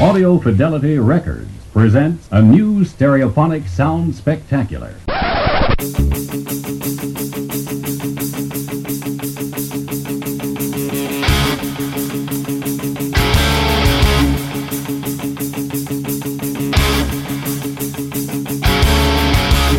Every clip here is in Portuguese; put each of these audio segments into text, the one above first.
Audio Fidelity Records presents a new stereophonic sound spectacular.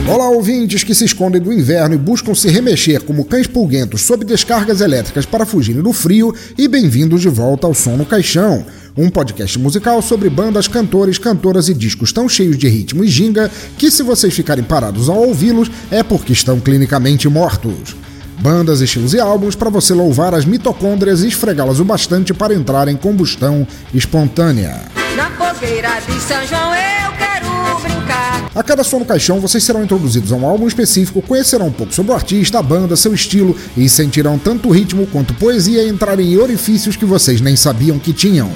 Olá, ouvintes que se escondem do inverno e buscam se remexer como cães pulguentos sob descargas elétricas para fugirem do frio, e bem-vindos de volta ao Som no Caixão, um podcast musical sobre bandas, cantores, cantoras e discos tão cheios de ritmo e ginga que, se vocês ficarem parados ao ouvi-los, é porque estão clinicamente mortos. Bandas, estilos e álbuns para você louvar as mitocôndrias e esfregá-las o bastante para entrar em combustão espontânea. Na fogueira de São João eu quero. A cada som no caixão, vocês serão introduzidos a um álbum específico, conhecerão um pouco sobre o artista, a banda, seu estilo e sentirão tanto ritmo quanto poesia entrarem em orifícios que vocês nem sabiam que tinham.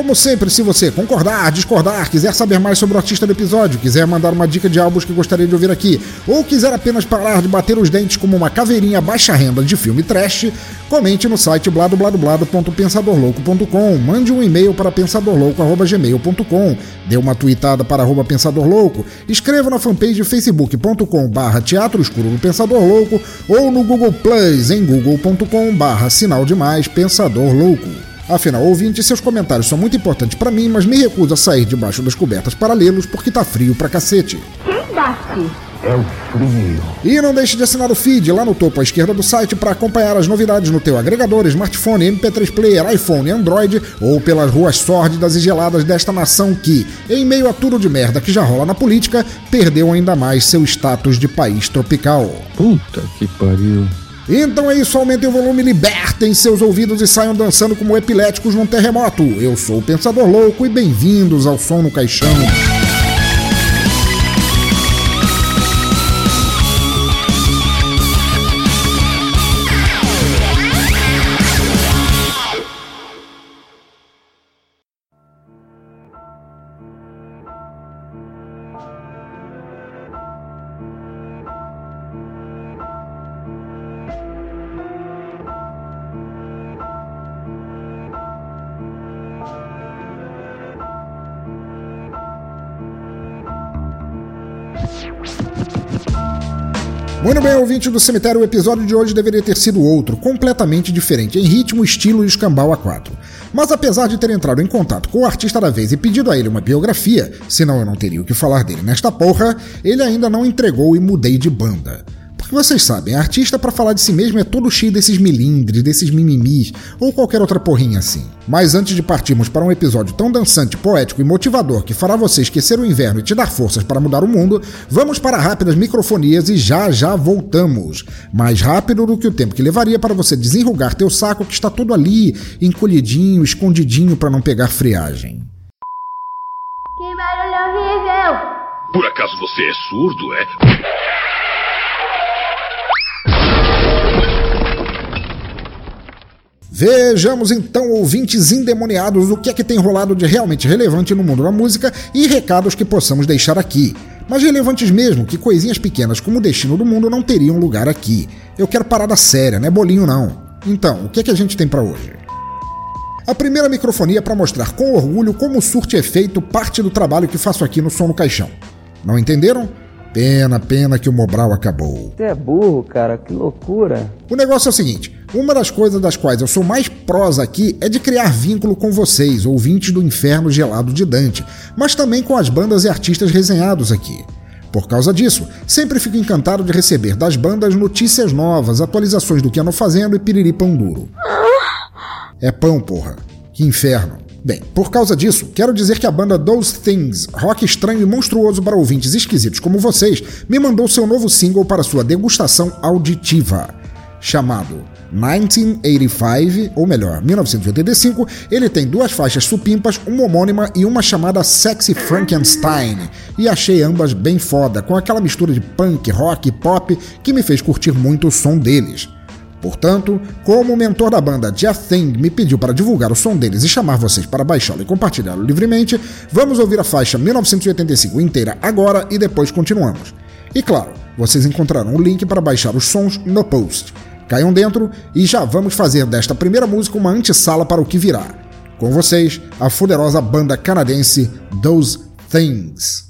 Como sempre, se você concordar, discordar, quiser saber mais sobre o artista do episódio, quiser mandar uma dica de álbuns que gostaria de ouvir aqui, ou quiser apenas parar de bater os dentes como uma caveirinha baixa renda de filme trash, comente no site bladobladoblado.pensadorlouco.com, mande um e-mail para pensadorlouco.gmail.com, dê uma tweetada para arroba pensadorlouco, escreva na fanpage facebook.com barra teatro escuro do Pensador Louco ou no Google Plus em google.com barra sinal demais Pensador Louco. Afinal, ouvinte, seus comentários são muito importantes pra mim, mas me recuso a sair debaixo das cobertas para lê-los porque tá frio pra cacete. Quem bate? E não deixe de assinar o feed lá no topo à esquerda do site para acompanhar as novidades no teu agregador, smartphone, MP3 player, iPhone e Android ou pelas ruas sórdidas e geladas desta nação que, em meio a tudo de merda que já rola na política, perdeu ainda mais seu status de país tropical. Puta que pariu. Então é isso, aumentem o volume, libertem seus ouvidos e saiam dançando como epiléticos num terremoto. Eu sou o Pensador Louco e bem-vindos ao Som no Caixão. Bem, ouvinte do cemitério, o episódio de hoje deveria ter sido outro, completamente diferente em ritmo, estilo e escambau a quatro. Mas apesar de ter entrado em contato com o artista da vez e pedido a ele uma biografia, senão eu não teria o que falar dele nesta porra, ele ainda não entregou e mudei de banda. Vocês sabem, artista para falar de si mesmo é todo cheio desses milindres, desses mimimis ou qualquer outra porrinha assim. Mas antes de partirmos para um episódio tão dançante, poético e motivador que fará você esquecer o inverno e te dar forças para mudar o mundo, vamos para rápidas microfonias e já já voltamos. Mais rápido do que o tempo que levaria para você desenrugar teu saco que está todo ali, encolhidinho, escondidinho para não pegar friagem. Que barulho horrível! Por acaso você é surdo, é? Vejamos então, ouvintes endemoniados, o que é que tem rolado de realmente relevante no mundo da música e recados que possamos deixar aqui. Mas relevantes mesmo, que coisinhas pequenas como o destino do mundo não teriam lugar aqui. Eu quero parada séria, não é bolinho não. Então, o que é que a gente tem para hoje? A primeira microfonia para mostrar com orgulho como surte efeito parte do trabalho que faço aqui no Som no Caixão. Não entenderam? Pena, pena que o Mobral acabou. Você é burro, cara, que loucura. O negócio é o seguinte: uma das coisas das quais eu sou mais prosa aqui é de criar vínculo com vocês, ouvintes do inferno gelado de Dante, mas também com as bandas e artistas resenhados aqui. Por causa disso, sempre fico encantado de receber das bandas notícias novas, atualizações do que andam fazendo e piriri pão duro. É pão, porra. Que inferno. Bem, por causa disso, quero dizer que a banda Those Things, rock estranho e monstruoso para ouvintes esquisitos como vocês, me mandou seu novo single para sua degustação auditiva, chamado 1985, ou melhor, 1985, ele tem duas faixas supimpas, uma homônima e uma chamada Sexy Frankenstein, e achei ambas bem foda, com aquela mistura de punk, rock e pop que me fez curtir muito o som deles. Portanto, como o mentor da banda Jeff Thing me pediu para divulgar o som deles e chamar vocês para baixá-lo e compartilhá-lo livremente, vamos ouvir a faixa 1985 inteira agora e depois continuamos. E claro, vocês encontrarão o link para baixar os sons no post. Caiam dentro e já vamos fazer desta primeira música uma antessala para o que virá. Com vocês, a poderosa banda canadense Those Things.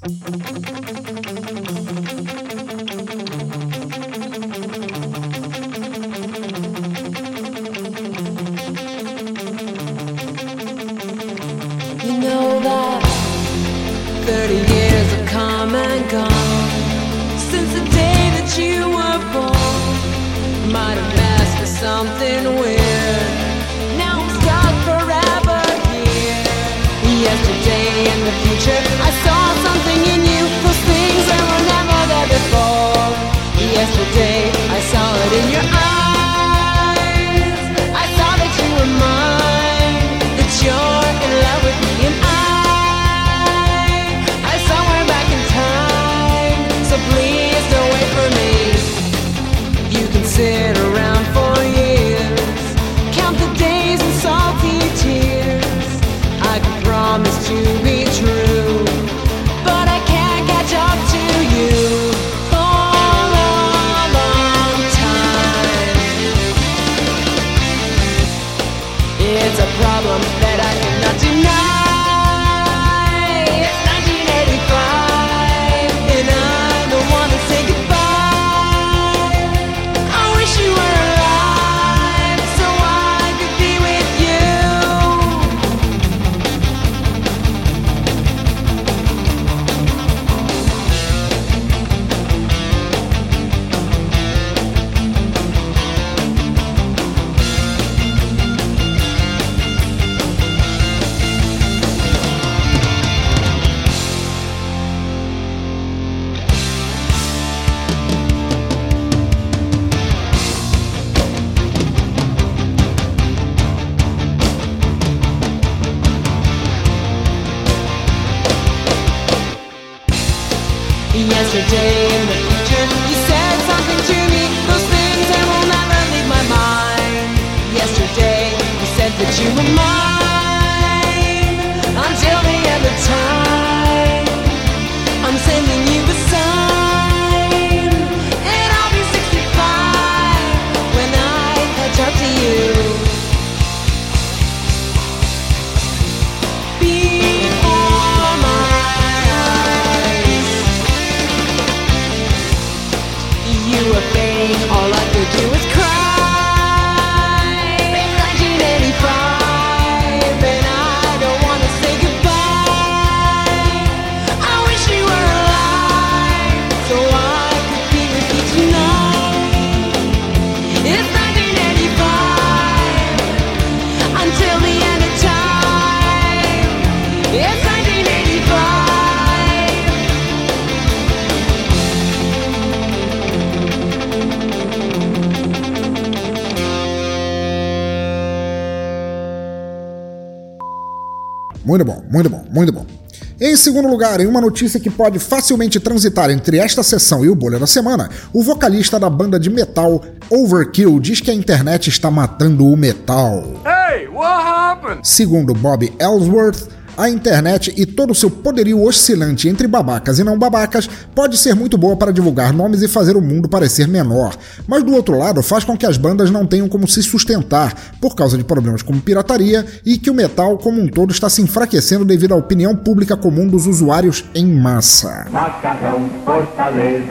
Segundo lugar, em uma notícia que pode facilmente transitar entre esta sessão e o bolha da semana, o vocalista da banda de metal Overkill diz que a internet está matando o metal. Hey, what happened? Segundo Bob Ellsworth, a internet e todo o seu poderio oscilante entre babacas e não babacas pode ser muito boa para divulgar nomes e fazer o mundo parecer menor, mas do outro lado faz com que as bandas não tenham como se sustentar por causa de problemas como pirataria e que o metal como um todo está se enfraquecendo devido à opinião pública comum dos usuários em massa. Macarrão, fortaleza,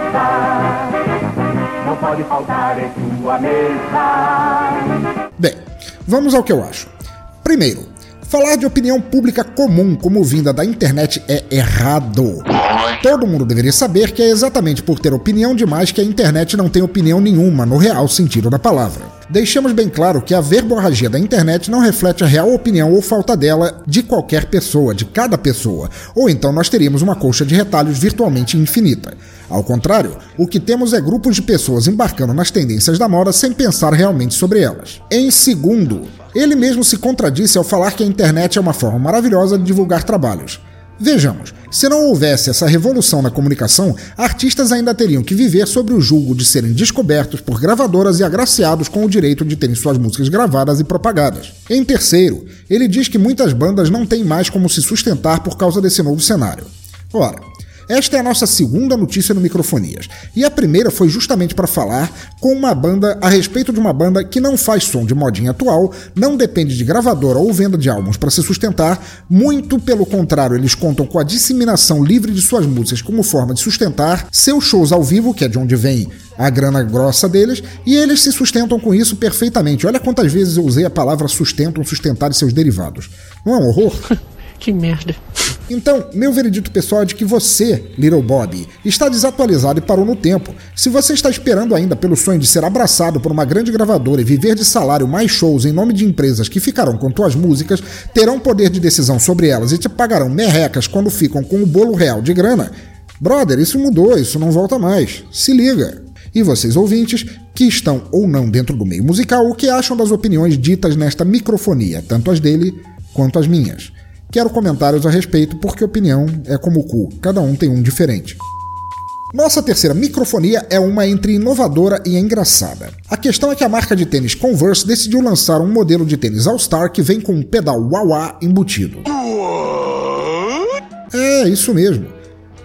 não pode faltar em tua mesa. Bem, vamos ao que eu acho. Primeiro, falar de opinião pública comum como vinda da internet é errado. Todo mundo deveria saber que é exatamente por ter opinião demais que a internet não tem opinião nenhuma, no real sentido da palavra. Deixamos bem claro que a verborragia da internet não reflete a real opinião ou falta dela de qualquer pessoa, de cada pessoa, ou então nós teríamos uma colcha de retalhos virtualmente infinita. Ao contrário, o que temos é grupos de pessoas embarcando nas tendências da moda sem pensar realmente sobre elas. Em segundo, ele mesmo se contradisse ao falar que a internet é uma forma maravilhosa de divulgar trabalhos. Vejamos, se não houvesse essa revolução na comunicação, artistas ainda teriam que viver sobre o julgo de serem descobertos por gravadoras e agraciados com o direito de terem suas músicas gravadas e propagadas. Em terceiro, ele diz que muitas bandas não têm mais como se sustentar por causa desse novo cenário. Ora, esta é a nossa segunda notícia no Microfonias. E a primeira foi justamente para falar com uma banda a respeito de uma banda que não faz som de modinha atual, não depende de gravadora ou venda de álbuns para se sustentar, muito pelo contrário, eles contam com a disseminação livre de suas músicas como forma de sustentar seus shows ao vivo, que é de onde vem a grana grossa deles, e eles se sustentam com isso perfeitamente. Olha quantas vezes eu usei a palavra sustentam, sustentar e seus derivados. Não é um horror? que merda. Então, meu veredito pessoal é de que você, Little Bob, está desatualizado e parou no tempo. Se você está esperando ainda pelo sonho de ser abraçado por uma grande gravadora e viver de salário mais shows em nome de empresas que ficarão com tuas músicas, terão poder de decisão sobre elas e te pagarão merrecas quando ficam com o bolo real de grana, brother, isso mudou, isso não volta mais. Se liga. E vocês ouvintes, que estão ou não dentro do meio musical, o que acham das opiniões ditas nesta microfonia, tanto as dele quanto as minhas? Quero comentários a respeito, porque opinião é como o cu, cada um tem um diferente. Nossa terceira microfonia é uma entre inovadora e engraçada. A questão é que a marca de tênis Converse decidiu lançar um modelo de tênis All-Star que vem com um pedal wah-wah embutido. É, isso mesmo.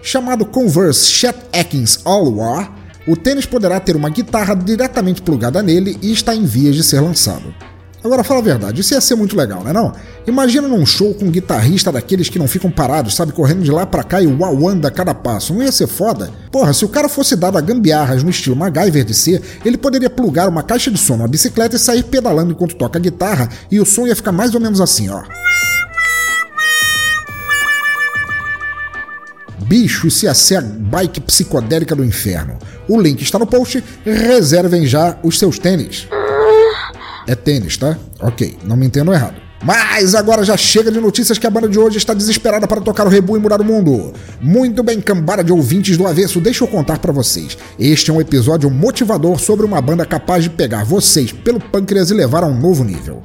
Chamado Converse Chet Atkins All-Wah, o tênis poderá ter uma guitarra diretamente plugada nele e está em vias de ser lançado. Agora fala a verdade, isso ia ser muito legal, né não? Imagina num show com um guitarrista daqueles que não ficam parados, sabe, correndo de lá para cá e uauanda a cada passo. Não ia ser foda? Porra, se o cara fosse dado a gambiarras no estilo MacGyver de ser, ele poderia plugar uma caixa de som na bicicleta e sair pedalando enquanto toca a guitarra e o som ia ficar mais ou menos assim, ó. Bicho, isso ia ser a bike psicodélica do inferno. O link está no post, reservem já os seus tênis. É tênis, tá? Ok, não me entendo errado. Mas agora já chega de notícias que a banda de hoje está desesperada para tocar o rebu e mudar o mundo. Muito bem, cambada de ouvintes do avesso, deixa eu contar para vocês. Este é um episódio motivador sobre uma banda capaz de pegar vocês pelo pâncreas e levar a um novo nível.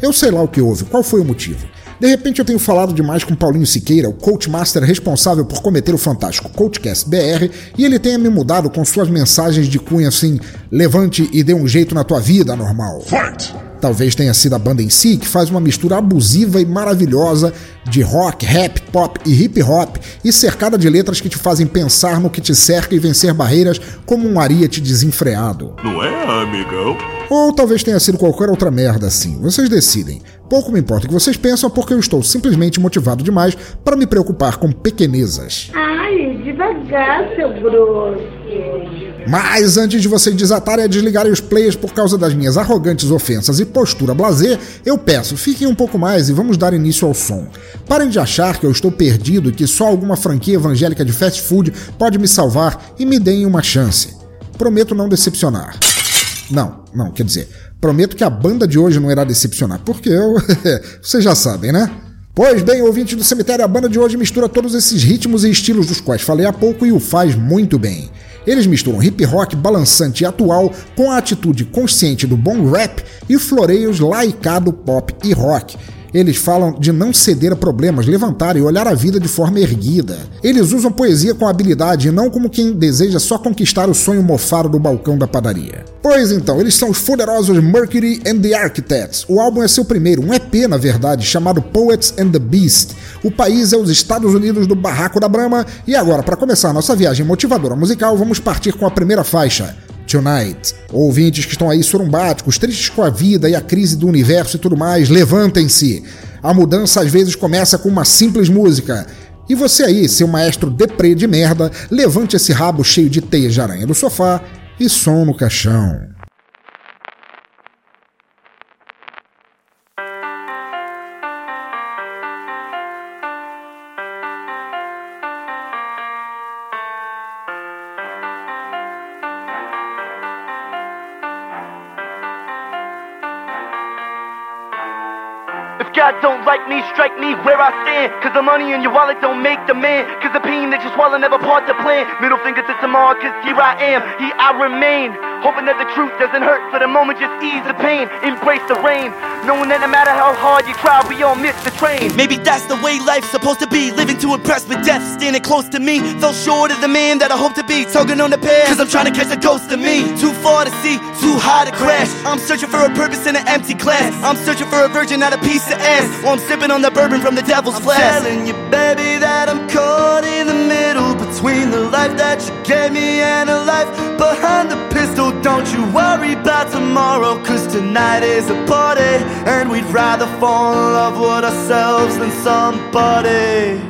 Eu sei lá o que houve, qual foi o motivo. De repente eu tenho falado demais com Paulinho Siqueira, o coach master responsável por cometer o fantástico Coachcast BR, e ele tenha me mudado com suas mensagens de cunho assim: levante e dê um jeito na tua vida, normal. Fight! Talvez tenha sido a banda em si que faz uma mistura abusiva e maravilhosa de rock, rap, pop e hip hop e cercada de letras que te fazem pensar no que te cerca e vencer barreiras como um ariete desenfreado. Não é, amigão? Ou talvez tenha sido qualquer outra merda assim. Vocês decidem. Pouco me importa o que vocês pensam, porque eu estou simplesmente motivado demais para me preocupar com pequenezas. Ai, devagar, seu grosso. Mas antes de vocês desatarem a desligarem os players por causa das minhas arrogantes ofensas e postura blazer, eu peço, fiquem um pouco mais e vamos dar início ao som. Parem de achar que eu estou perdido e que só alguma franquia evangélica de fast food pode me salvar e me deem uma chance. Prometo não decepcionar. Não, não, quer dizer, prometo que a banda de hoje não irá decepcionar, porque eu. vocês já sabem, né? Pois bem, ouvinte do cemitério, a banda de hoje mistura todos esses ritmos e estilos dos quais falei há pouco e o faz muito bem. Eles misturam hip rock balançante e atual com a atitude consciente do bom rap e floreios laicado pop e rock. Eles falam de não ceder a problemas, levantar e olhar a vida de forma erguida. Eles usam poesia com habilidade e não como quem deseja só conquistar o sonho mofado do balcão da padaria. Pois então, eles são os poderosos Mercury and the Architects. O álbum é seu primeiro, um EP na verdade, chamado Poets and the Beast. O país é os Estados Unidos do Barraco da Brama. E agora, para começar nossa viagem motivadora musical, vamos partir com a primeira faixa. Tonight. Ouvintes que estão aí sorumbáticos, tristes com a vida e a crise do universo e tudo mais, levantem-se. A mudança às vezes começa com uma simples música. E você aí, seu maestro deprê de merda, levante esse rabo cheio de teias de aranha do sofá e som no caixão. God don't like me, strike me where I stand. Cause the money in your wallet don't make the man. Cause the pain that you swallow never part the plan. Middle finger to tomorrow, cause here I am, here I remain. Hoping that the truth doesn't hurt for the moment, just ease the pain. Embrace the rain. Knowing that no matter how hard you try, we all miss the train. Maybe that's the way life's supposed to be. Living to impress with death, standing close to me. Fell short of the man that I hope to be. Tugging on the pair, cause I'm trying to catch a ghost of me. Too far to see, too high to crash. I'm searching for a purpose in an empty glass. I'm searching for a virgin, not a piece of ass. While I'm sipping on the bourbon from the devil's flask. I'm telling you, baby, that I'm caught in the middle between the life that you gave me and a life behind the pistol. Don't you worry about tomorrow, cause tonight is a party. And we'd rather fall in love with ourselves than somebody.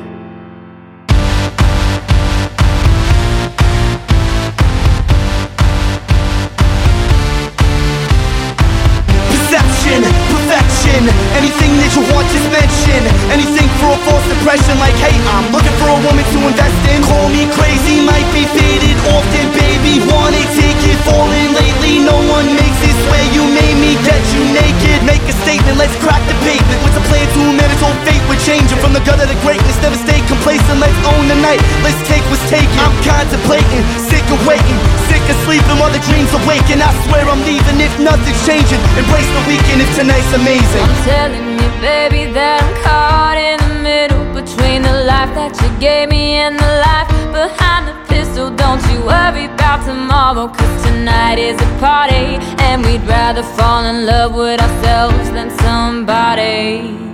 Perception, perfection, anything that you want, just mention. Anything for a false impression, like, hey, I'm looking for a woman to invest in. Call me crazy, might be faded often, baby. Wanna take it, falling lately. No one makes swear you made me get you naked. Make a statement, let's crack the pavement. What's a plan to minutes, whole fate would change it from the gutter to greatness. Never stay complacent, let's own the night. Let's take what's taken. I'm contemplating, sick of waiting, sick of sleeping while the dreams awaken. I swear I'm leaving if nothing's changing. Embrace the weekend if tonight's amazing. I'm telling you, baby, that I'm caught in the middle between the life that you gave me and the life behind the pistol. Don't you worry about tomorrow, cause tonight is a party. And we'd rather fall in love with ourselves than somebody.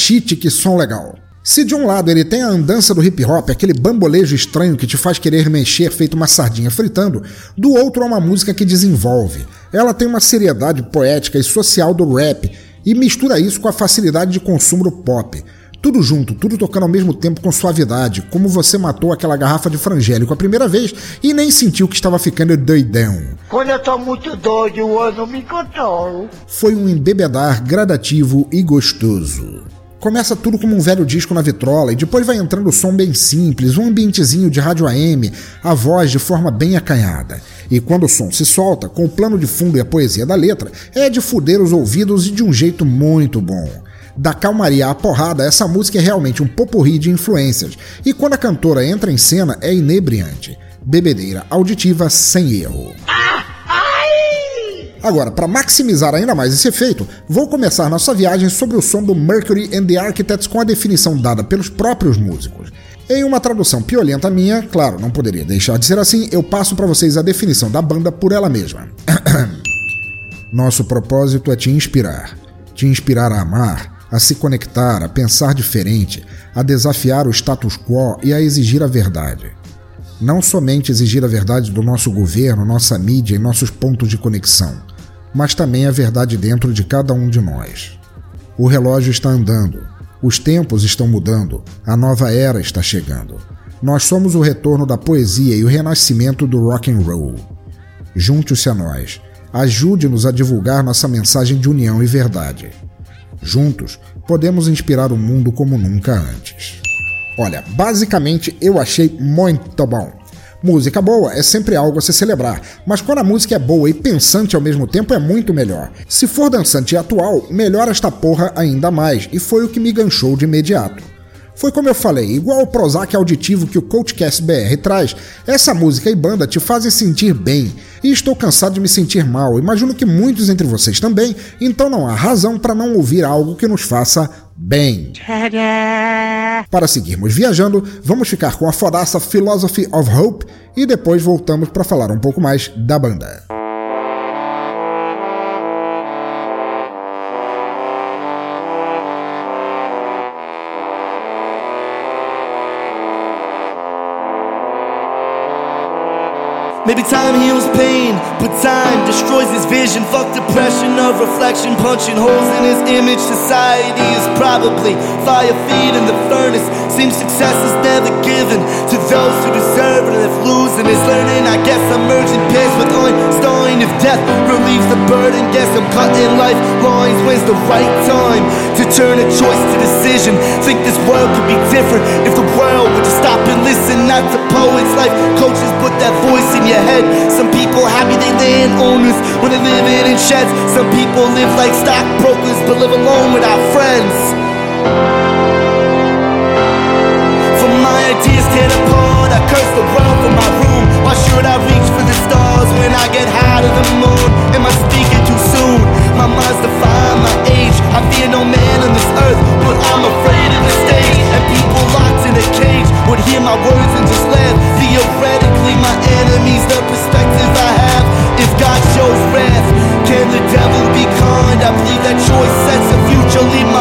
Shit, que som legal. Se de um lado ele tem a andança do hip hop, aquele bambolejo estranho que te faz querer mexer feito uma sardinha fritando, do outro é uma música que desenvolve. Ela tem uma seriedade poética e social do rap e mistura isso com a facilidade de consumo do pop. Tudo junto, tudo tocando ao mesmo tempo com suavidade, como você matou aquela garrafa de frangélico a primeira vez e nem sentiu que estava ficando doidão. Quando eu tô muito doido, eu não me controlo. Foi um embebedar gradativo e gostoso. Começa tudo como um velho disco na vitrola e depois vai entrando o som bem simples, um ambientezinho de rádio AM, a voz de forma bem acanhada. E quando o som se solta, com o plano de fundo e a poesia da letra, é de fuder os ouvidos e de um jeito muito bom. Da calmaria à porrada, essa música é realmente um poporri de influências, e quando a cantora entra em cena é inebriante. Bebedeira auditiva sem erro. Agora, para maximizar ainda mais esse efeito, vou começar nossa viagem sobre o som do Mercury and the Architects com a definição dada pelos próprios músicos. Em uma tradução piolenta minha, claro, não poderia deixar de ser assim, eu passo para vocês a definição da banda por ela mesma. Nosso propósito é te inspirar. Te inspirar a amar, a se conectar, a pensar diferente, a desafiar o status quo e a exigir a verdade. Não somente exigir a verdade do nosso governo, nossa mídia e nossos pontos de conexão, mas também a verdade dentro de cada um de nós. O relógio está andando, os tempos estão mudando, a nova era está chegando. Nós somos o retorno da poesia e o renascimento do rock and roll. Junte-se a nós. Ajude-nos a divulgar nossa mensagem de união e verdade. Juntos, podemos inspirar o mundo como nunca antes. Olha, basicamente eu achei muito bom. Música boa é sempre algo a se celebrar, mas quando a música é boa e pensante ao mesmo tempo é muito melhor. Se for dançante e atual, melhora esta porra ainda mais, e foi o que me ganchou de imediato. Foi como eu falei, igual o Prozac auditivo que o Coachcast BR traz, essa música e banda te fazem sentir bem. E estou cansado de me sentir mal, imagino que muitos entre vocês também, então não há razão para não ouvir algo que nos faça bem. Para seguirmos viajando, vamos ficar com a fodaça Philosophy of Hope e depois voltamos para falar um pouco mais da banda. Vision. Fuck depression of reflection, punching holes in his image. Society is probably fire feed in the furnace. Seems success is never given to those who deserve it. And if losing is learning, I guess I'm merging pairs with Einstein. If death relieves the burden, guess I'm cutting life lines. When's the right time to turn a choice to decision? Think this world could be different if the world would just stop and listen. Not to poets, life coaches, put that voice in your head. Some people happy they land owners when they're living in sheds. Some people live like stockbrokers but live alone without friends. For my ideas tear apart, I curse the world from my room. Why should I reach for the stars when I get high to the moon? Am I speaking too soon? My mind's defying my age. I fear no man on this earth, but I'm afraid of the stage. And people locked in a cage would hear my words and just laugh. Theoretically, my enemies, the perspective I have. If God shows wrath, can the devil be kind? I believe that choice sets a future. Leave my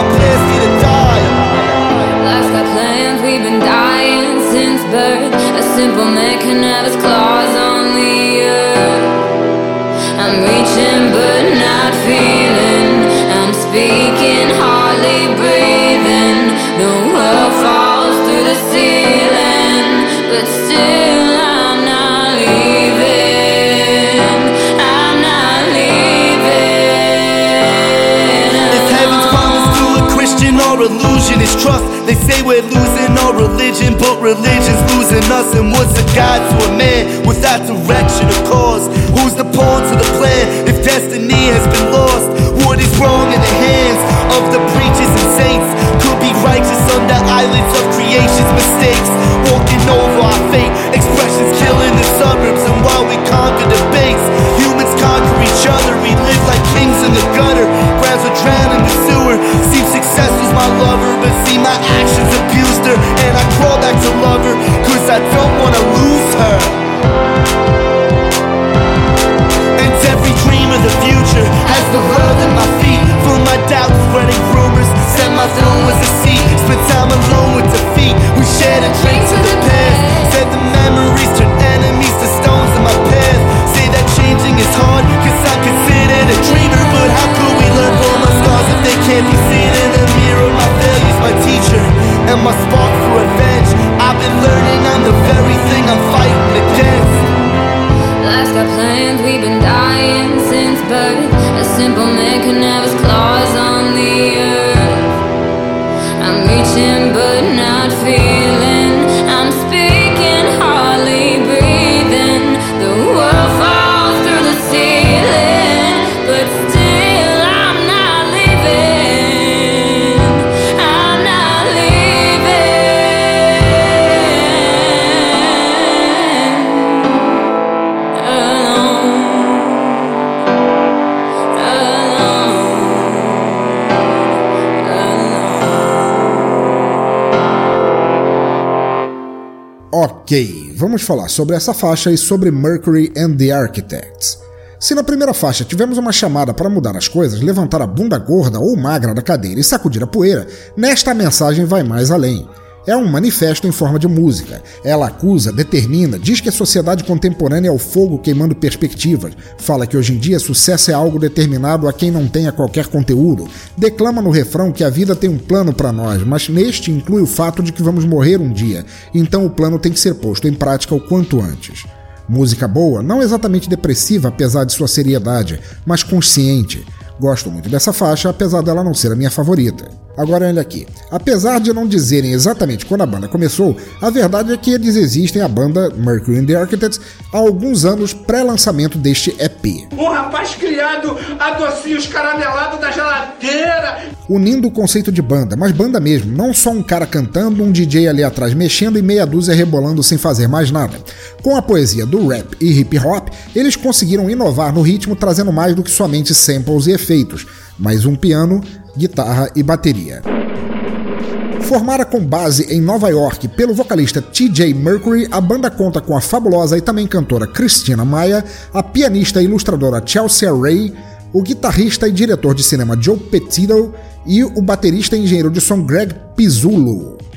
Ok, vamos falar sobre essa faixa e sobre Mercury and the Architects. Se na primeira faixa tivemos uma chamada para mudar as coisas, levantar a bunda gorda ou magra da cadeira e sacudir a poeira, nesta mensagem vai mais além. É um manifesto em forma de música. Ela acusa, determina, diz que a sociedade contemporânea é o fogo queimando perspectivas, fala que hoje em dia sucesso é algo determinado a quem não tenha qualquer conteúdo, declama no refrão que a vida tem um plano para nós, mas neste inclui o fato de que vamos morrer um dia, então o plano tem que ser posto em prática o quanto antes. Música boa, não exatamente depressiva apesar de sua seriedade, mas consciente. Gosto muito dessa faixa, apesar dela não ser a minha favorita. Agora olha aqui. Apesar de não dizerem exatamente quando a banda começou, a verdade é que eles existem, a banda Mercury and the Architects, há alguns anos pré-lançamento deste EP. Um rapaz criado a docinhos caramelados da geladeira. unindo o conceito de banda, mas banda mesmo, não só um cara cantando, um DJ ali atrás mexendo e meia dúzia rebolando sem fazer mais nada. Com a poesia do rap e hip hop, eles conseguiram inovar no ritmo trazendo mais do que somente samples e efeitos, mas um piano, guitarra e bateria. Formada com base em Nova York pelo vocalista TJ Mercury, a banda conta com a fabulosa e também cantora Christina Maia, a pianista e ilustradora Chelsea Ray, o guitarrista e diretor de cinema Joe Petito e o baterista e engenheiro de som Greg Pizzulo.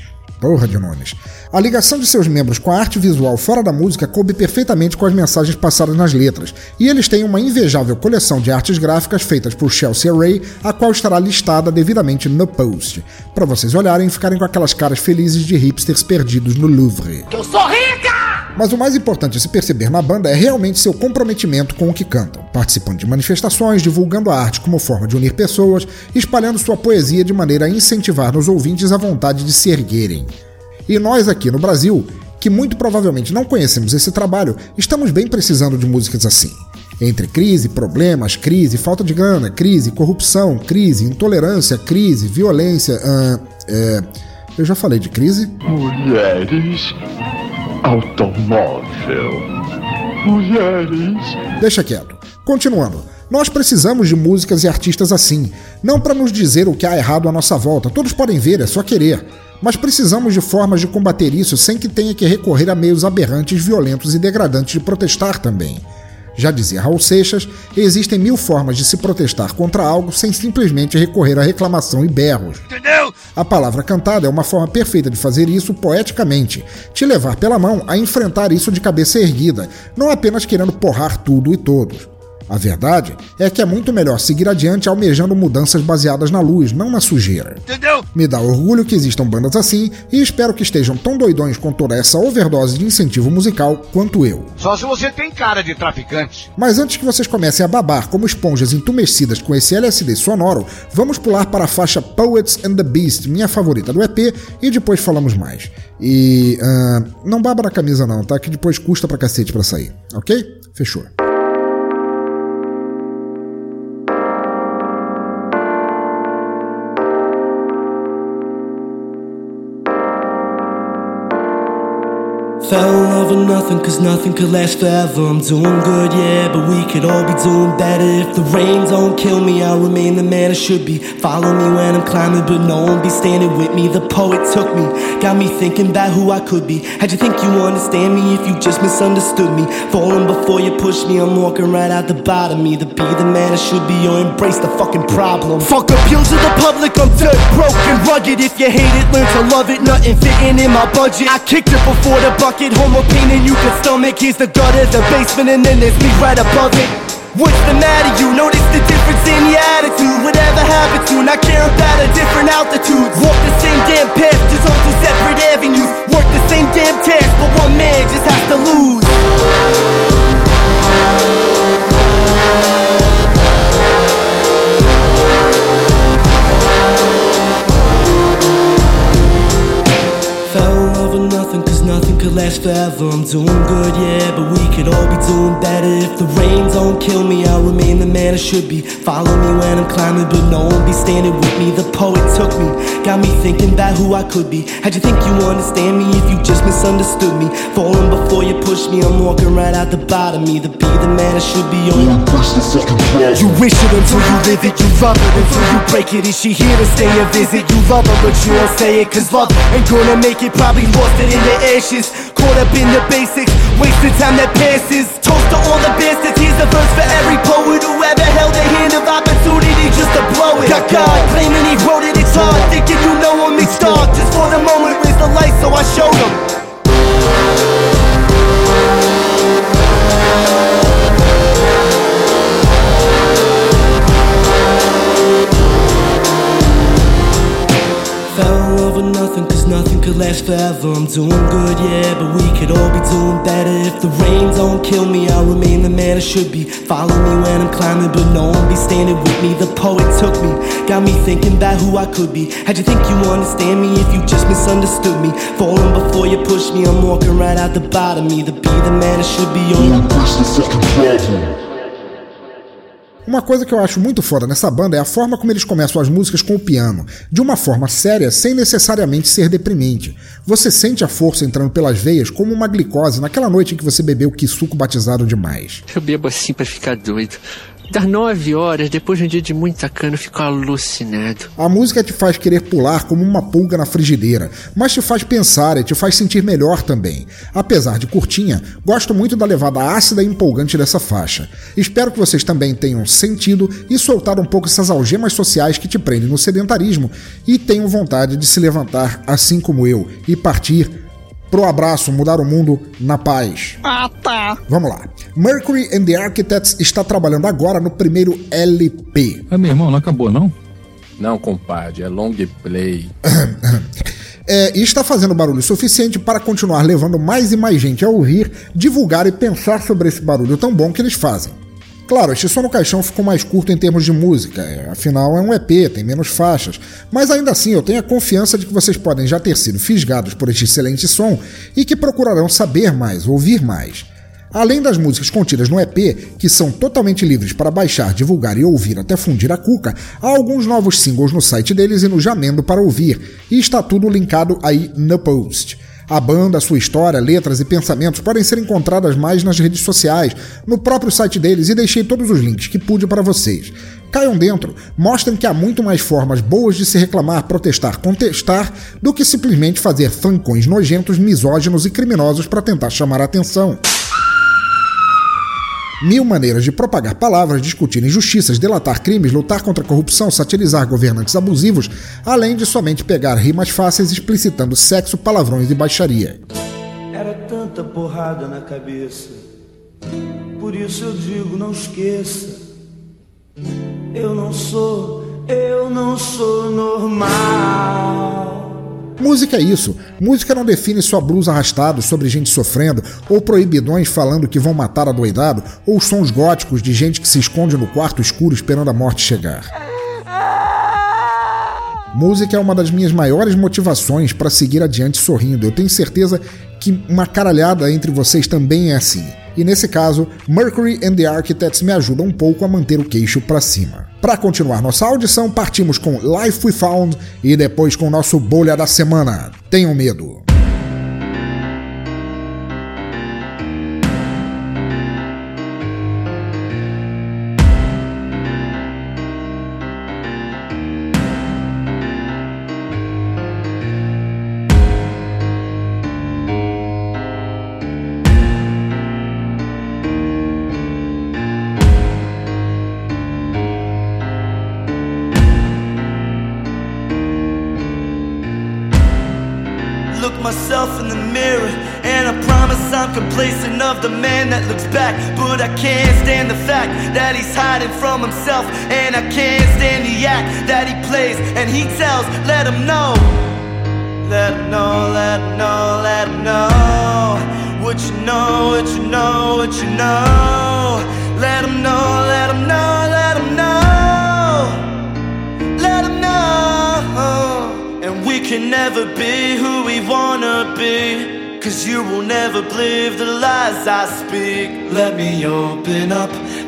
Porra de nomes. A ligação de seus membros com a arte visual fora da música coube perfeitamente com as mensagens passadas nas letras, e eles têm uma invejável coleção de artes gráficas feitas por Chelsea Ray, a qual estará listada devidamente no post, para vocês olharem e ficarem com aquelas caras felizes de hipsters perdidos no Louvre. Eu sou rica! Mas o mais importante a se perceber na banda é realmente seu comprometimento com o que cantam, participando de manifestações, divulgando a arte como forma de unir pessoas, espalhando sua poesia de maneira a incentivar nos ouvintes a vontade de se erguerem. E nós aqui no Brasil, que muito provavelmente não conhecemos esse trabalho, estamos bem precisando de músicas assim. Entre crise, problemas, crise, falta de grana, crise, corrupção, crise, intolerância, crise, violência. ah, é, eu já falei de crise? Mulheres. Automóvel. Mulheres. Deixa quieto. Continuando. Nós precisamos de músicas e artistas assim, não para nos dizer o que há errado à nossa volta, todos podem ver, é só querer. Mas precisamos de formas de combater isso sem que tenha que recorrer a meios aberrantes, violentos e degradantes de protestar também. Já dizia Raul Seixas, existem mil formas de se protestar contra algo sem simplesmente recorrer à reclamação e berros. Entendeu? A palavra cantada é uma forma perfeita de fazer isso poeticamente, te levar pela mão a enfrentar isso de cabeça erguida, não apenas querendo porrar tudo e todos. A verdade é que é muito melhor seguir adiante almejando mudanças baseadas na luz, não na sujeira. Entendeu? Me dá orgulho que existam bandas assim e espero que estejam tão doidões com toda essa overdose de incentivo musical quanto eu. Só se você tem cara de traficante. Mas antes que vocês comecem a babar como esponjas entumecidas com esse LSD sonoro, vamos pular para a faixa Poets and the Beast, minha favorita do EP, e depois falamos mais. E. ah, não baba na camisa, não, tá? Que depois custa pra cacete pra sair, ok? Fechou. Fell in love with nothing, cause nothing could last forever. I'm doing good, yeah, but we could all be doing better. If the rain don't kill me, I'll remain the man I should be. Follow me when I'm climbing, but no one be standing with me. The poet took me, got me thinking about who I could be. How'd you think you understand me if you just misunderstood me? Falling before you push me, I'm walking right out the bottom. Either be the man I should be or embrace the fucking problem. Fuck appeals to the public, I'm dirt broke and rugged. If you hate it, learn to love it. Nothing fitting in my budget. I kicked it before the bucket, homo pain and you can stomach. Here's the gutter, the basement, and then there's me right above it. What's the matter, you? Notice the difference in your attitude. Whatever happened to not care about a different altitude. Walk the same damn path, just on two separate avenues. Work the same damn task, but one man just has to lose. Last forever. I'm doing good, yeah, but we could all be doing better. If the rain don't kill me, I'll remain the man I should be. Follow me when I'm climbing, but no one be standing with me. The poet took me, got me thinking about who I could be. How'd you think you understand me if you just misunderstood me? Falling before you push me, I'm walking right out the bottom. Either be the man I should be or you push the second You wish it until you live it, you love it until you break it. Is she here to stay or visit? You love her, but you don't say it, cause love ain't gonna make it. Probably lost it in the ashes, caught up in the basics, wasted time that passes. Toast to all the bastards, here's a verse for every poet who ever held a hand of opportunity just to blow it. Got God claiming he wrote it, it's hard, thinking you know him, he's dark. Just for the moment, raise the light, so I showed him. With nothing, cause nothing could last forever. I'm doing good, yeah, but we could all be doing better. If the rain don't kill me, I'll remain the man I should be. Follow me when I'm climbing, but no one be standing with me. The poet took me, got me thinking about who I could be. How'd you think you understand me if you just misunderstood me? Falling before you push me, I'm walking right out the bottom. Either be the man I should be oh. or you push the fucking problem. Uma coisa que eu acho muito foda nessa banda é a forma como eles começam as músicas com o piano, de uma forma séria, sem necessariamente ser deprimente. Você sente a força entrando pelas veias como uma glicose naquela noite em que você bebeu que suco batizado demais. Eu bebo assim pra ficar doido. Das nove horas, depois de um dia de muita cana, eu fico alucinado. A música te faz querer pular como uma pulga na frigideira, mas te faz pensar e te faz sentir melhor também. Apesar de curtinha, gosto muito da levada ácida e empolgante dessa faixa. Espero que vocês também tenham sentido e soltado um pouco essas algemas sociais que te prendem no sedentarismo e tenham vontade de se levantar assim como eu e partir pro abraço, mudar o mundo na paz. Ah, tá. Vamos lá. Mercury and the Architects está trabalhando agora no primeiro LP. Ah, meu irmão, não acabou, não? Não, compadre, é long play. É, e está fazendo barulho suficiente para continuar levando mais e mais gente a ouvir, divulgar e pensar sobre esse barulho tão bom que eles fazem. Claro, este som no caixão ficou mais curto em termos de música, é, afinal é um EP, tem menos faixas, mas ainda assim eu tenho a confiança de que vocês podem já ter sido fisgados por este excelente som e que procurarão saber mais, ouvir mais. Além das músicas contidas no EP, que são totalmente livres para baixar, divulgar e ouvir até fundir a cuca, há alguns novos singles no site deles e no Jamendo para ouvir, e está tudo linkado aí no post. A banda, sua história, letras e pensamentos podem ser encontradas mais nas redes sociais, no próprio site deles e deixei todos os links que pude para vocês. Caiam dentro, mostrem que há muito mais formas boas de se reclamar, protestar, contestar do que simplesmente fazer fancões nojentos, misóginos e criminosos para tentar chamar a atenção. Mil maneiras de propagar palavras, discutir injustiças, delatar crimes, lutar contra a corrupção, satirizar governantes abusivos, além de somente pegar rimas fáceis explicitando sexo, palavrões e baixaria. Era tanta porrada na cabeça, por isso eu digo: não esqueça. Eu não sou, eu não sou normal. Música é isso. Música não define só blues arrastados sobre gente sofrendo, ou proibidões falando que vão matar adoidado, ou sons góticos de gente que se esconde no quarto escuro esperando a morte chegar. Música é uma das minhas maiores motivações para seguir adiante sorrindo. Eu tenho certeza que uma caralhada entre vocês também é assim. E nesse caso, Mercury and the Architects me ajudam um pouco a manter o queixo para cima. Para continuar nossa audição, partimos com Life We Found e depois com nosso bolha da semana. Tenham medo.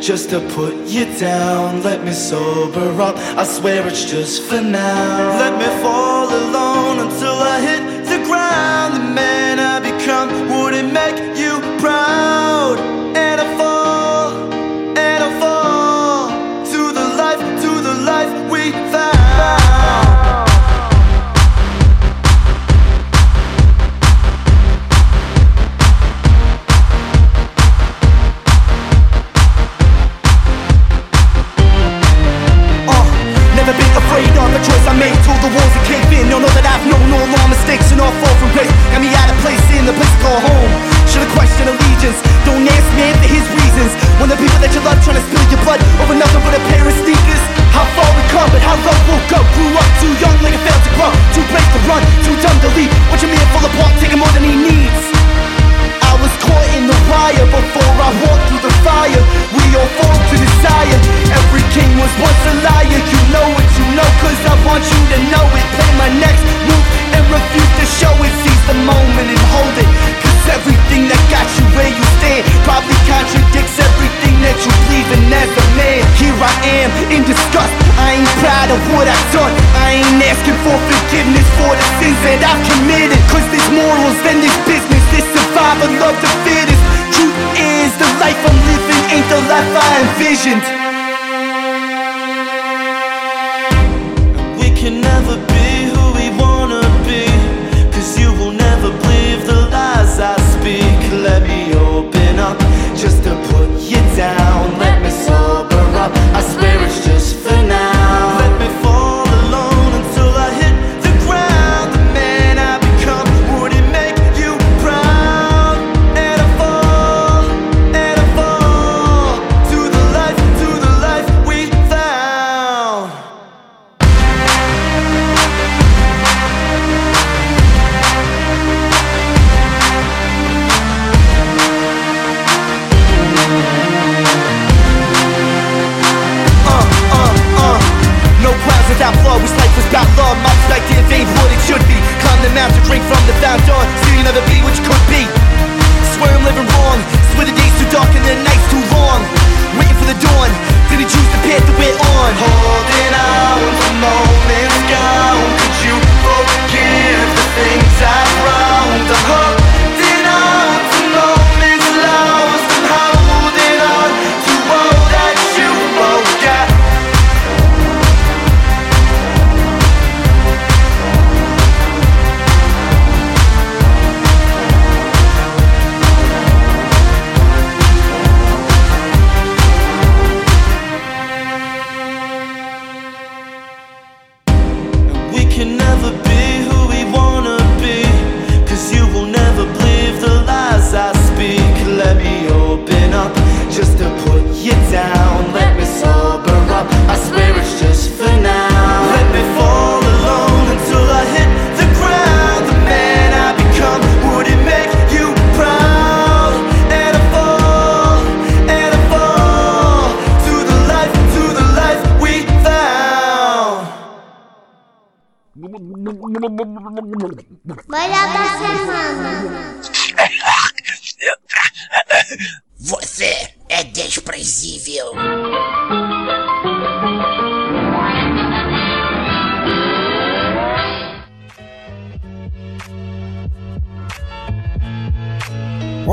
Just to put you down. Let me sober up, I swear it's just for now. Let me fall alone the mountain, drink from the fountain. Still you never be what you could be. Swear I'm living wrong. Swear the days too dark and the nights too long. Waiting for the dawn. Didn't choose the path that we're on. Holding on to moments gone. Could you forgive the things I've wronged? I'm holding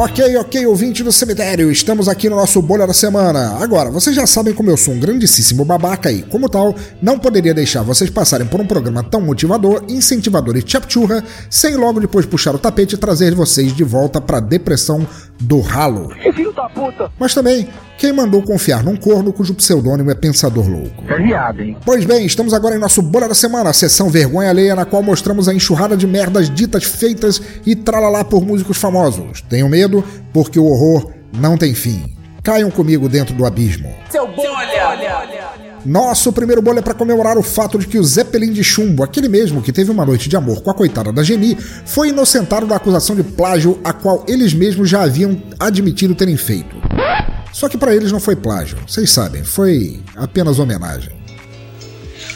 Ok, ok, ouvinte do cemitério, estamos aqui no nosso Bolha da Semana. Agora, vocês já sabem como eu sou um grandíssimo babaca e, como tal, não poderia deixar vocês passarem por um programa tão motivador, incentivador e chapchurra, sem logo depois puxar o tapete e trazer vocês de volta pra depressão do ralo. Filho da puta! Mas também, quem mandou confiar num corno cujo pseudônimo é Pensador Louco? É viado, hein? Pois bem, estamos agora em nosso Bolha da Semana, a sessão vergonha alheia na qual mostramos a enxurrada de merdas ditas, feitas e tralalá por músicos famosos. Tenham medo, porque o horror não tem fim. Caiam comigo dentro do abismo. Seu bom, olha! Nosso primeiro bolha é para comemorar o fato de que o Zeppelin de chumbo, aquele mesmo que teve uma noite de amor com a coitada da Geni, foi inocentado da acusação de plágio a qual eles mesmos já haviam admitido terem feito. Só que para eles não foi plágio, vocês sabem, foi apenas homenagem.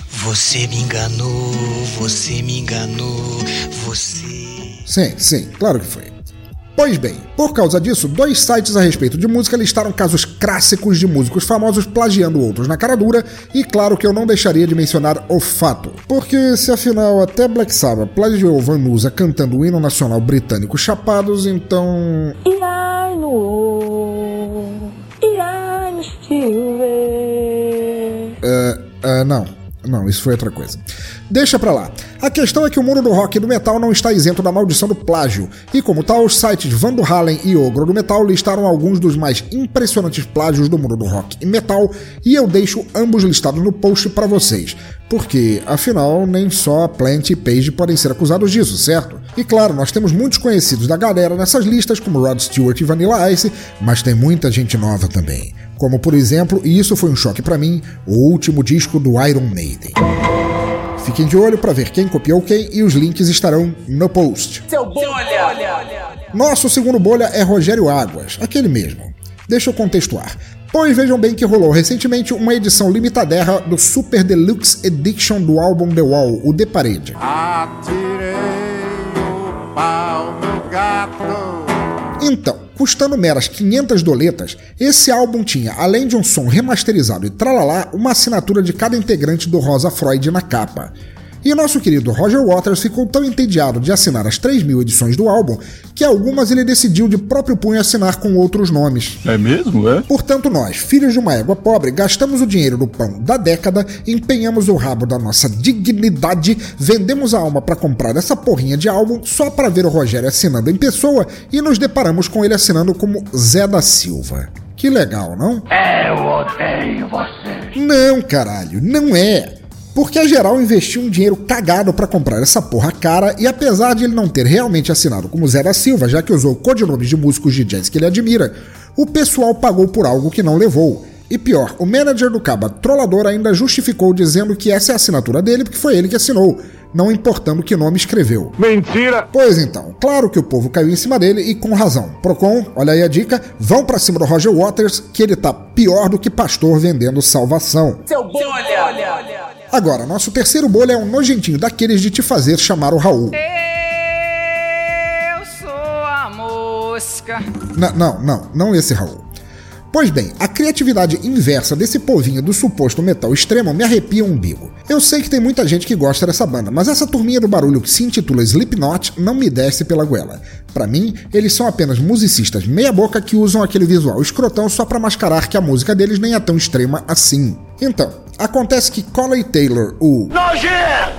Você me enganou, você me enganou, você. Sim, sim, claro que foi. Pois bem, por causa disso, dois sites a respeito de música listaram casos clássicos de músicos famosos plagiando outros na cara dura, e claro que eu não deixaria de mencionar o fato. Porque se afinal até Black Sabbath plagiou Van Nusa cantando o hino nacional britânico Chapados, então. E I know, e I'm still there. É, é, não. Não, isso foi outra coisa. Deixa pra lá. A questão é que o mundo do rock e do metal não está isento da maldição do plágio, e como tal, os sites Van Halen e Ogro do Metal listaram alguns dos mais impressionantes plágios do mundo do rock e metal, e eu deixo ambos listados no post para vocês, porque, afinal, nem só Plant e Page podem ser acusados disso, certo? E claro, nós temos muitos conhecidos da galera nessas listas, como Rod Stewart e Vanilla Ice, mas tem muita gente nova também. Como por exemplo, e isso foi um choque para mim, o último disco do Iron Maiden. Fiquem de olho para ver quem copiou quem e os links estarão no post. Seu bom, olha! Nosso segundo bolha é Rogério Águas, aquele mesmo. Deixa eu contextuar. Pois vejam bem que rolou recentemente uma edição limitaderra do Super Deluxe Edition do álbum The Wall, o The Parade. Atirei o pau no gato. Então, custando meras 500 doletas, esse álbum tinha, além de um som remasterizado e tralalá, uma assinatura de cada integrante do Rosa Freud na capa. E nosso querido Roger Waters ficou tão entediado de assinar as 3 mil edições do álbum que algumas ele decidiu de próprio punho assinar com outros nomes. É mesmo, é? Portanto, nós, filhos de uma égua pobre, gastamos o dinheiro do pão da década, empenhamos o rabo da nossa dignidade, vendemos a alma para comprar essa porrinha de álbum só para ver o Rogério assinando em pessoa e nos deparamos com ele assinando como Zé da Silva. Que legal, não? Eu odeio você. Não, caralho, não é. Porque a geral investiu um dinheiro cagado para comprar essa porra cara e apesar de ele não ter realmente assinado como Zé da Silva, já que usou codinomes de músicos de jazz que ele admira, o pessoal pagou por algo que não levou. E pior, o manager do Caba Trollador ainda justificou dizendo que essa é a assinatura dele porque foi ele que assinou, não importando que nome escreveu. Mentira! Pois então, claro que o povo caiu em cima dele e com razão. Procon, olha aí a dica, vão pra cima do Roger Waters que ele tá pior do que pastor vendendo salvação. Seu bolha! olha. Agora, nosso terceiro bolho é um nojentinho daqueles de te fazer chamar o Raul. Eu sou a mosca. N não, não, não esse Raul. Pois bem, a criatividade inversa desse povinho do suposto metal extremo me arrepia o umbigo. Eu sei que tem muita gente que gosta dessa banda, mas essa turminha do barulho que se intitula Slipknot não me desce pela goela. Para mim, eles são apenas musicistas meia boca que usam aquele visual escrotão só para mascarar que a música deles nem é tão extrema assim. Então, acontece que Coley Taylor, o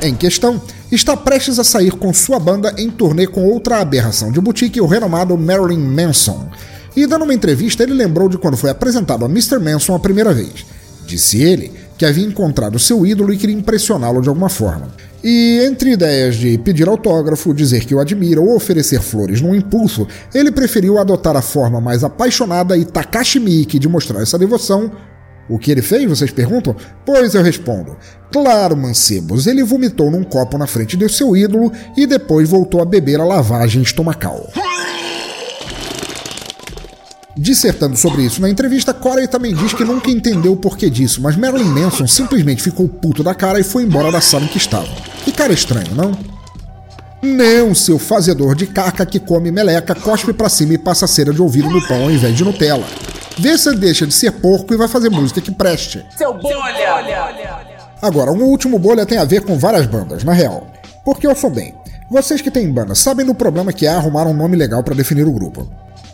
em questão, está prestes a sair com sua banda em turnê com outra aberração de boutique, o renomado Marilyn Manson. E dando uma entrevista, ele lembrou de quando foi apresentado a Mr. Manson a primeira vez. Disse ele que havia encontrado seu ídolo e queria impressioná-lo de alguma forma. E entre ideias de pedir autógrafo, dizer que o admira ou oferecer flores num impulso, ele preferiu adotar a forma mais apaixonada e Takashi Miike de mostrar essa devoção. O que ele fez, vocês perguntam? Pois eu respondo. Claro, mancebos, ele vomitou num copo na frente do seu ídolo e depois voltou a beber a lavagem estomacal. Dissertando sobre isso na entrevista, Corey também diz que nunca entendeu o porquê disso, mas Marilyn Manson simplesmente ficou puto da cara e foi embora da sala em que estava. Que cara estranho, não? Não, seu fazedor de caca que come meleca, cospe pra cima e passa cera de ouvido no pão ao invés de Nutella. Vê se deixa de ser porco e vai fazer música que preste. Seu bolha! Agora, um último bolha tem a ver com várias bandas, na real. Porque eu sou bem. Vocês que têm banda sabem do problema que é arrumar um nome legal para definir o grupo.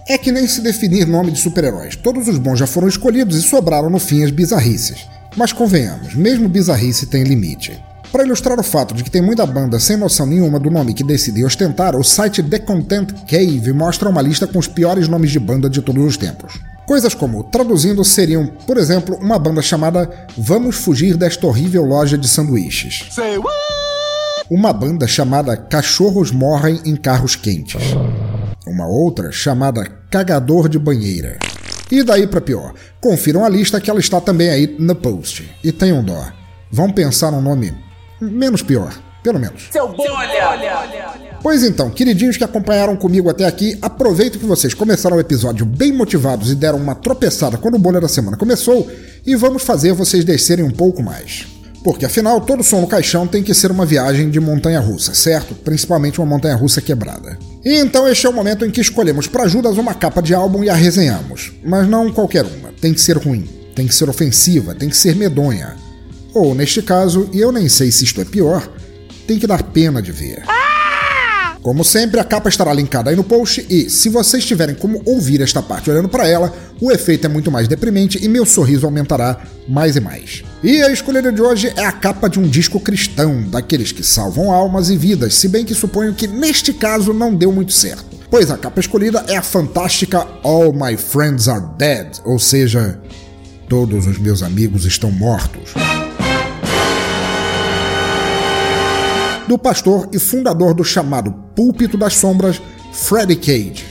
É que nem se definir nome de super-heróis. Todos os bons já foram escolhidos e sobraram no fim as bizarrices. Mas convenhamos, mesmo bizarrice tem limite. Para ilustrar o fato de que tem muita banda sem noção nenhuma do nome que decidem ostentar, o site The Content Cave mostra uma lista com os piores nomes de banda de todos os tempos. Coisas como, traduzindo, seriam, por exemplo, uma banda chamada Vamos Fugir desta Horrível Loja de Sanduíches. Uma banda chamada Cachorros Morrem em Carros Quentes. Uma outra chamada Cagador de Banheira. E daí para pior, confiram a lista que ela está também aí no post. E tenham dó. Vão pensar num nome menos pior, pelo menos. Seu bolha! Pois então, queridinhos que acompanharam comigo até aqui, aproveito que vocês começaram o episódio bem motivados e deram uma tropeçada quando o bolha da semana começou e vamos fazer vocês descerem um pouco mais. Porque afinal, todo som no caixão tem que ser uma viagem de montanha russa, certo? Principalmente uma montanha russa quebrada. E então este é o momento em que escolhemos para Judas uma capa de álbum e a resenhamos. Mas não qualquer uma. Tem que ser ruim, tem que ser ofensiva, tem que ser medonha. Ou, neste caso, e eu nem sei se isto é pior, tem que dar pena de ver. Como sempre, a capa estará linkada aí no post e, se vocês tiverem como ouvir esta parte olhando para ela, o efeito é muito mais deprimente e meu sorriso aumentará mais e mais. E a escolha de hoje é a capa de um disco cristão, daqueles que salvam almas e vidas, se bem que suponho que neste caso não deu muito certo. Pois a capa escolhida é a fantástica All My Friends Are Dead, ou seja, todos os meus amigos estão mortos. Do pastor e fundador do chamado Púlpito das Sombras, Freddie Cage.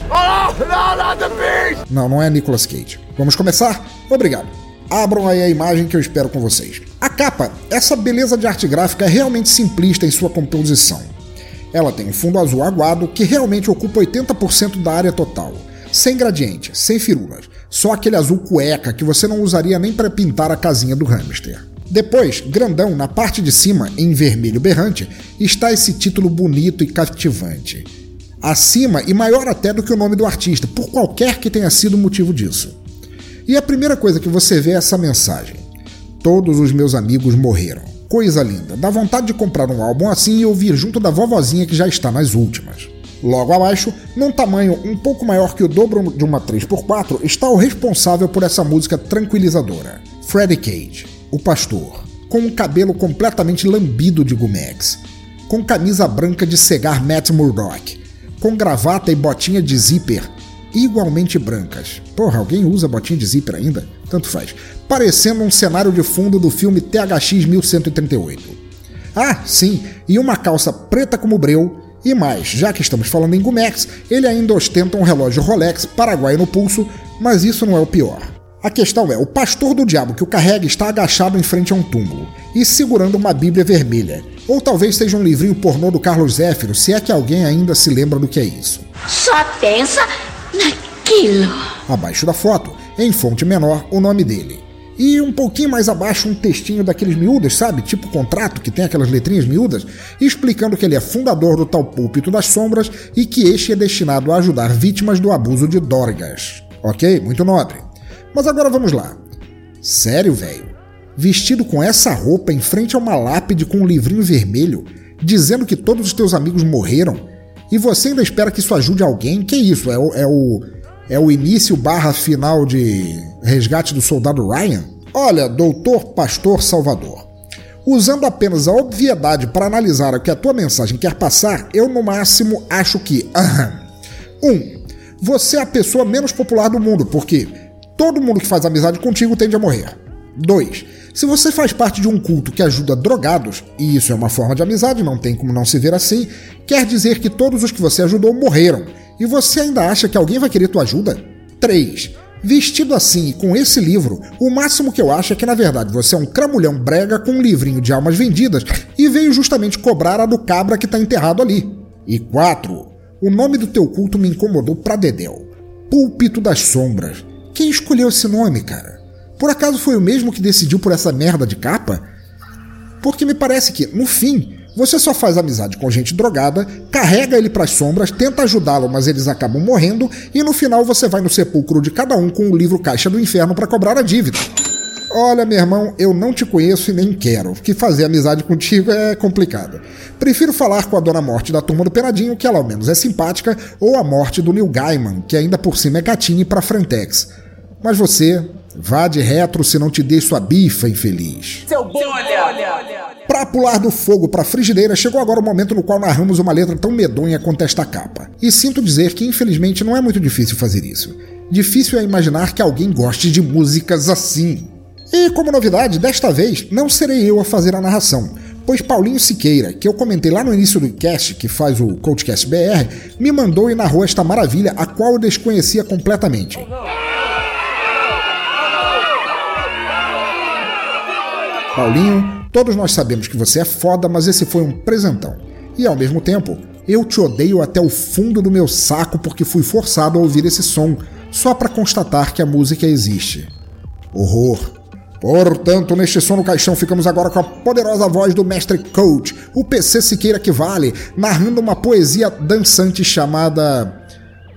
Não, não é Nicolas Cage. Vamos começar? Obrigado. Abram aí a imagem que eu espero com vocês. A capa, essa beleza de arte gráfica é realmente simplista em sua composição. Ela tem um fundo azul aguado que realmente ocupa 80% da área total. Sem gradiente, sem firulas, só aquele azul cueca que você não usaria nem para pintar a casinha do hamster. Depois, grandão, na parte de cima, em vermelho berrante, está esse título bonito e cativante. Acima e maior até do que o nome do artista, por qualquer que tenha sido o motivo disso. E a primeira coisa que você vê é essa mensagem: Todos os meus amigos morreram. coisa linda. Dá vontade de comprar um álbum assim e ouvir junto da vovozinha que já está nas últimas. Logo abaixo, num tamanho um pouco maior que o dobro de uma 3x4, está o responsável por essa música tranquilizadora, Freddie Cage, o pastor, com um cabelo completamente lambido de Gumex, com camisa branca de cegar Matt Murdock, com gravata e botinha de zíper igualmente brancas. Porra, alguém usa botinha de zíper ainda? Tanto faz. Parecendo um cenário de fundo do filme THX 1138. Ah, sim, e uma calça preta como breu e mais, já que estamos falando em Gumex, ele ainda ostenta um relógio Rolex Paraguai no pulso, mas isso não é o pior. A questão é, o pastor do diabo que o carrega está agachado em frente a um túmulo e segurando uma Bíblia vermelha. Ou talvez seja um livrinho pornô do Carlos Zéfiro, se é que alguém ainda se lembra do que é isso. Só pensa naquilo. Abaixo da foto, em fonte menor, o nome dele. E um pouquinho mais abaixo, um textinho daqueles miúdas, sabe? Tipo contrato, que tem aquelas letrinhas miúdas, explicando que ele é fundador do tal Púlpito das Sombras e que este é destinado a ajudar vítimas do abuso de dorgas. Ok? Muito nobre. Mas agora vamos lá. Sério, velho? Vestido com essa roupa em frente a uma lápide com um livrinho vermelho, dizendo que todos os teus amigos morreram? E você ainda espera que isso ajude alguém? Que isso? É o, é o, é o início barra final de Resgate do Soldado Ryan? Olha, doutor Pastor Salvador, usando apenas a obviedade para analisar o que a tua mensagem quer passar, eu no máximo acho que. um, você é a pessoa menos popular do mundo, porque todo mundo que faz amizade contigo tende a morrer. 2. Se você faz parte de um culto que ajuda drogados, e isso é uma forma de amizade, não tem como não se ver assim, quer dizer que todos os que você ajudou morreram, e você ainda acha que alguém vai querer tua ajuda? 3. Vestido assim e com esse livro, o máximo que eu acho é que na verdade você é um cramulhão brega com um livrinho de almas vendidas e veio justamente cobrar a do cabra que tá enterrado ali. E 4. O nome do teu culto me incomodou pra dedéu. Púlpito das Sombras. Quem escolheu esse nome, cara? Por acaso foi o mesmo que decidiu por essa merda de capa? Porque me parece que, no fim, você só faz amizade com gente drogada, carrega ele pras sombras, tenta ajudá-lo, mas eles acabam morrendo, e no final você vai no sepulcro de cada um com o livro Caixa do Inferno para cobrar a dívida. Olha, meu irmão, eu não te conheço e nem quero, que fazer amizade contigo é complicado. Prefiro falar com a Dona Morte da turma do Penadinho, que ela ao menos é simpática, ou a morte do Neil Gaiman, que ainda por cima é gatinho pra Frentex. Mas você, vá de retro se não te dei sua bifa, infeliz. Seu bolha! Para pular do fogo para a frigideira, chegou agora o momento no qual narramos uma letra tão medonha quanto esta capa. E sinto dizer que, infelizmente, não é muito difícil fazer isso. Difícil é imaginar que alguém goste de músicas assim. E, como novidade, desta vez não serei eu a fazer a narração, pois Paulinho Siqueira, que eu comentei lá no início do cast, que faz o Coachcast BR, me mandou e narrou esta maravilha, a qual eu desconhecia completamente. Paulinho, todos nós sabemos que você é foda, mas esse foi um presentão. E ao mesmo tempo, eu te odeio até o fundo do meu saco porque fui forçado a ouvir esse som, só para constatar que a música existe. Horror. Portanto, neste som no caixão, ficamos agora com a poderosa voz do mestre coach, o PC Siqueira que vale, narrando uma poesia dançante chamada.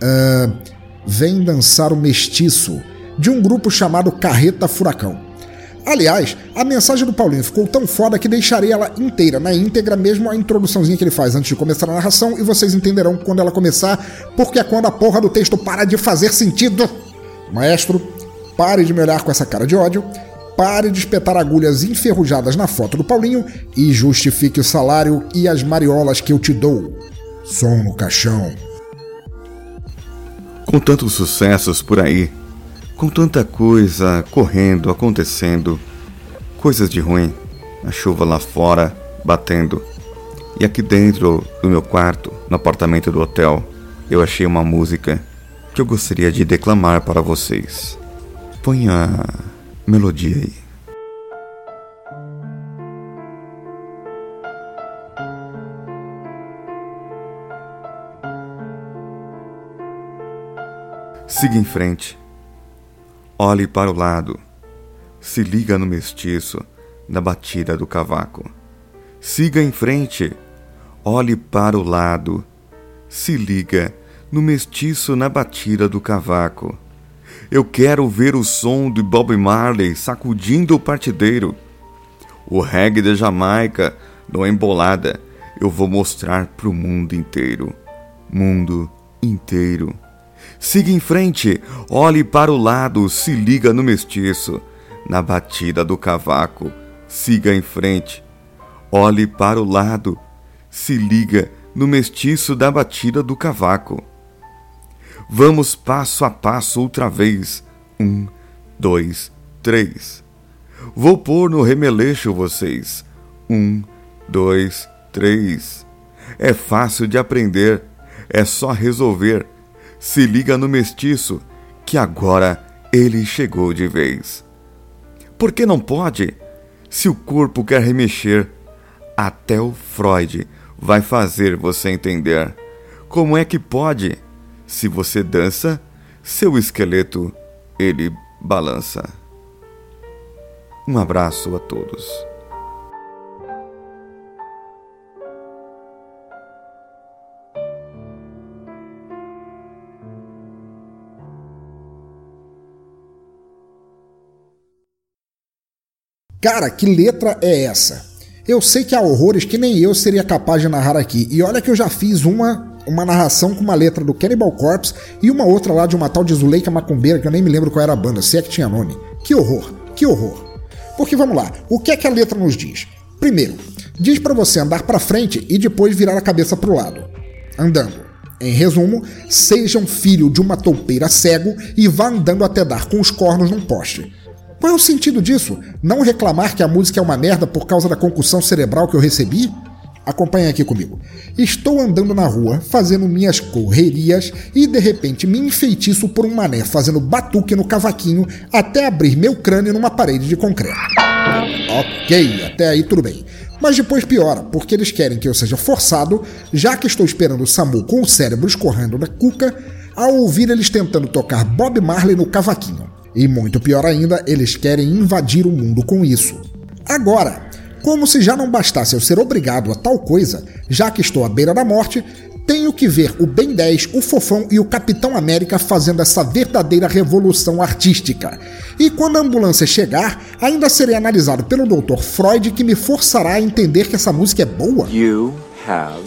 Uh, Vem Dançar o Mestiço, de um grupo chamado Carreta Furacão. Aliás, a mensagem do Paulinho ficou tão foda que deixarei ela inteira, na íntegra, mesmo a introduçãozinha que ele faz antes de começar a narração, e vocês entenderão quando ela começar, porque é quando a porra do texto para de fazer sentido. Maestro, pare de me olhar com essa cara de ódio, pare de espetar agulhas enferrujadas na foto do Paulinho e justifique o salário e as mariolas que eu te dou. Som no caixão. Com tantos sucessos por aí, com tanta coisa correndo, acontecendo, coisas de ruim, a chuva lá fora batendo. E aqui dentro do meu quarto, no apartamento do hotel, eu achei uma música que eu gostaria de declamar para vocês. Põe a melodia aí. Siga em frente. Olhe para o lado. Se liga no mestiço, na batida do cavaco. Siga em frente. Olhe para o lado. Se liga no mestiço, na batida do cavaco. Eu quero ver o som de Bob Marley sacudindo o partideiro. O reggae da Jamaica, no Embolada, eu vou mostrar pro mundo inteiro. Mundo inteiro. Siga em frente, olhe para o lado, se liga no mestiço, na batida do cavaco. Siga em frente, olhe para o lado, se liga no mestiço da batida do cavaco. Vamos passo a passo outra vez. Um, dois, três. Vou pôr no remeleixo vocês. Um, dois, três. É fácil de aprender, é só resolver. Se liga no mestiço, que agora ele chegou de vez. Por que não pode? Se o corpo quer remexer, até o Freud vai fazer você entender. Como é que pode? Se você dança, seu esqueleto ele balança. Um abraço a todos. Cara, que letra é essa? Eu sei que há horrores que nem eu seria capaz de narrar aqui. E olha que eu já fiz uma uma narração com uma letra do Cannibal Corpse e uma outra lá de uma tal de Zuleika Macumbeira, que eu nem me lembro qual era a banda, se é que tinha nome. Que horror, que horror. Porque vamos lá, o que é que a letra nos diz? Primeiro, diz para você andar para frente e depois virar a cabeça para o lado. Andando. Em resumo, seja um filho de uma toupeira cego e vá andando até dar com os cornos num poste. Qual é o sentido disso? Não reclamar que a música é uma merda por causa da concussão cerebral que eu recebi? Acompanhe aqui comigo. Estou andando na rua, fazendo minhas correrias e de repente me enfeitiço por um mané fazendo batuque no cavaquinho até abrir meu crânio numa parede de concreto. Ok, até aí tudo bem. Mas depois piora, porque eles querem que eu seja forçado, já que estou esperando o Samu com o cérebro escorrendo da cuca, a ouvir eles tentando tocar Bob Marley no cavaquinho. E muito pior ainda, eles querem invadir o mundo com isso. Agora, como se já não bastasse eu ser obrigado a tal coisa, já que estou à beira da morte, tenho que ver o Ben 10, o Fofão e o Capitão América fazendo essa verdadeira revolução artística. E quando a ambulância chegar, ainda serei analisado pelo Dr. Freud que me forçará a entender que essa música é boa. You have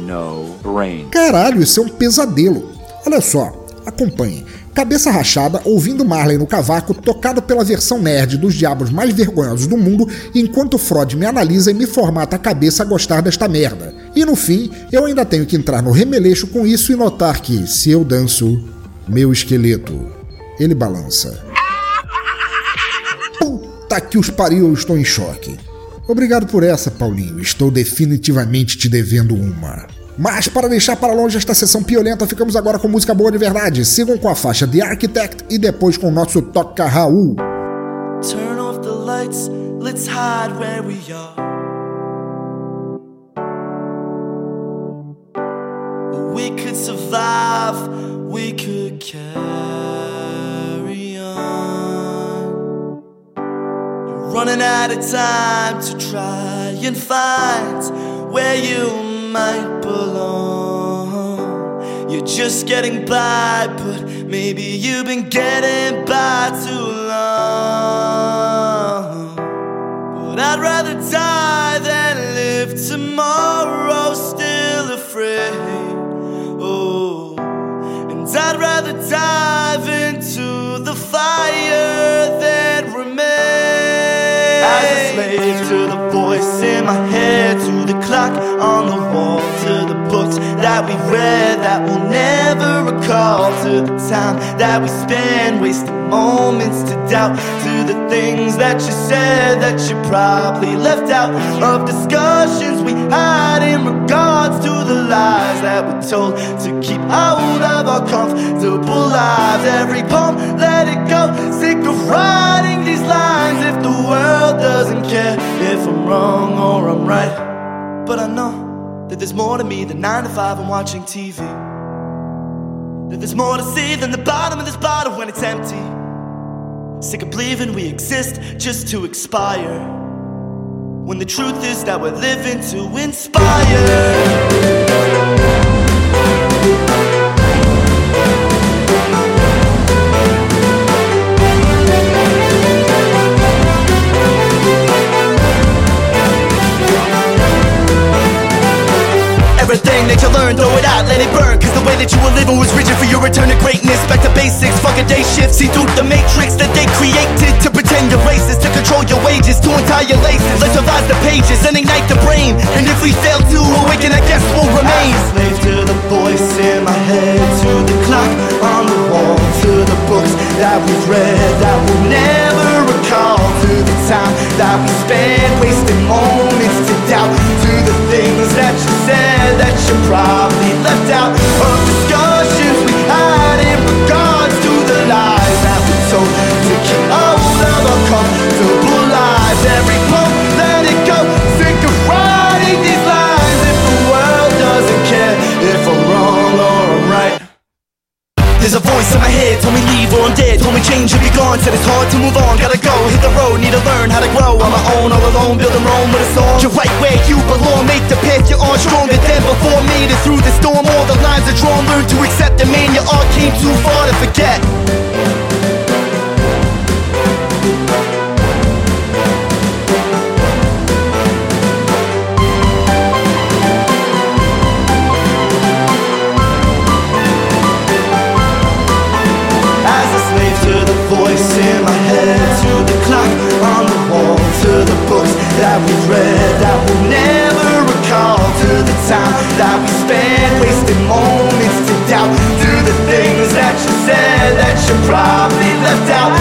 no brain. Caralho, isso é um pesadelo. Olha só, acompanhe cabeça rachada, ouvindo Marley no cavaco, tocado pela versão nerd dos diabos mais vergonhosos do mundo, enquanto Freud me analisa e me formata a cabeça a gostar desta merda. E no fim, eu ainda tenho que entrar no remeleixo com isso e notar que, se eu danço, meu esqueleto, ele balança. Puta que os pariu, estou em choque. Obrigado por essa, Paulinho. Estou definitivamente te devendo uma. Mas para deixar para longe esta sessão piolenta, ficamos agora com música boa de verdade. Sigam com a faixa The Architect e depois com o nosso Toca Raul. Turn off the lights, let's hide where we are. We could survive, we could carry on. You're running out of time to try and find where you might belong. You're just getting by, but maybe you've been getting by too long. But I'd rather die than live tomorrow still afraid. Oh, and I'd rather dive into the fire than remain as a slave to the voice in my head, to the clock on the wall, books that we read that we'll never recall, to the time that we spend wasting moments to doubt, to the things that you said that you probably left out of discussions we had in regards to the lies that we told to keep out of our comfortable lives. Every poem, let it go. Sick of writing these lines if the world doesn't care if I'm wrong or I'm right. But I know that there's more to me than 9 to 5 and watching TV. That there's more to see than the bottom of this bottle when it's empty. Sick of believing we exist just to expire. When the truth is that we're living to inspire. to learn, throw it out, let it burn. Cause the way that you were living was rigid for your return to greatness. Back to basics, fuck a day shift. See through the matrix that they created to pretend you're racist, to control your wages, to untie your laces. Let's revise the pages and ignite the brain. And if we fail to awaken, I guess we'll remain. Slave to the voice in my head, to the clock on the wall, to the books that we've read that we'll never recall, to the time that we spent wasting moments to doubt, to the things that you said that you probably left out of discussions Every let it go. Sick of writing these lines if the world doesn't care if I'm wrong or I'm right. There's a voice in my head, told me leave or I'm dead, told me change or be gone, said it's hard to move on, gotta go, hit the road, need to learn how to grow on my own, all alone, build and roam with a song. You're right where you belong, make the path you're on stronger than before, made it through the storm, all the lines are drawn, learn to accept the man, you art came too far to forget. That we've read that we'll never recall, to the time that we spent wasting moments to doubt, to the things that you said that you probably left out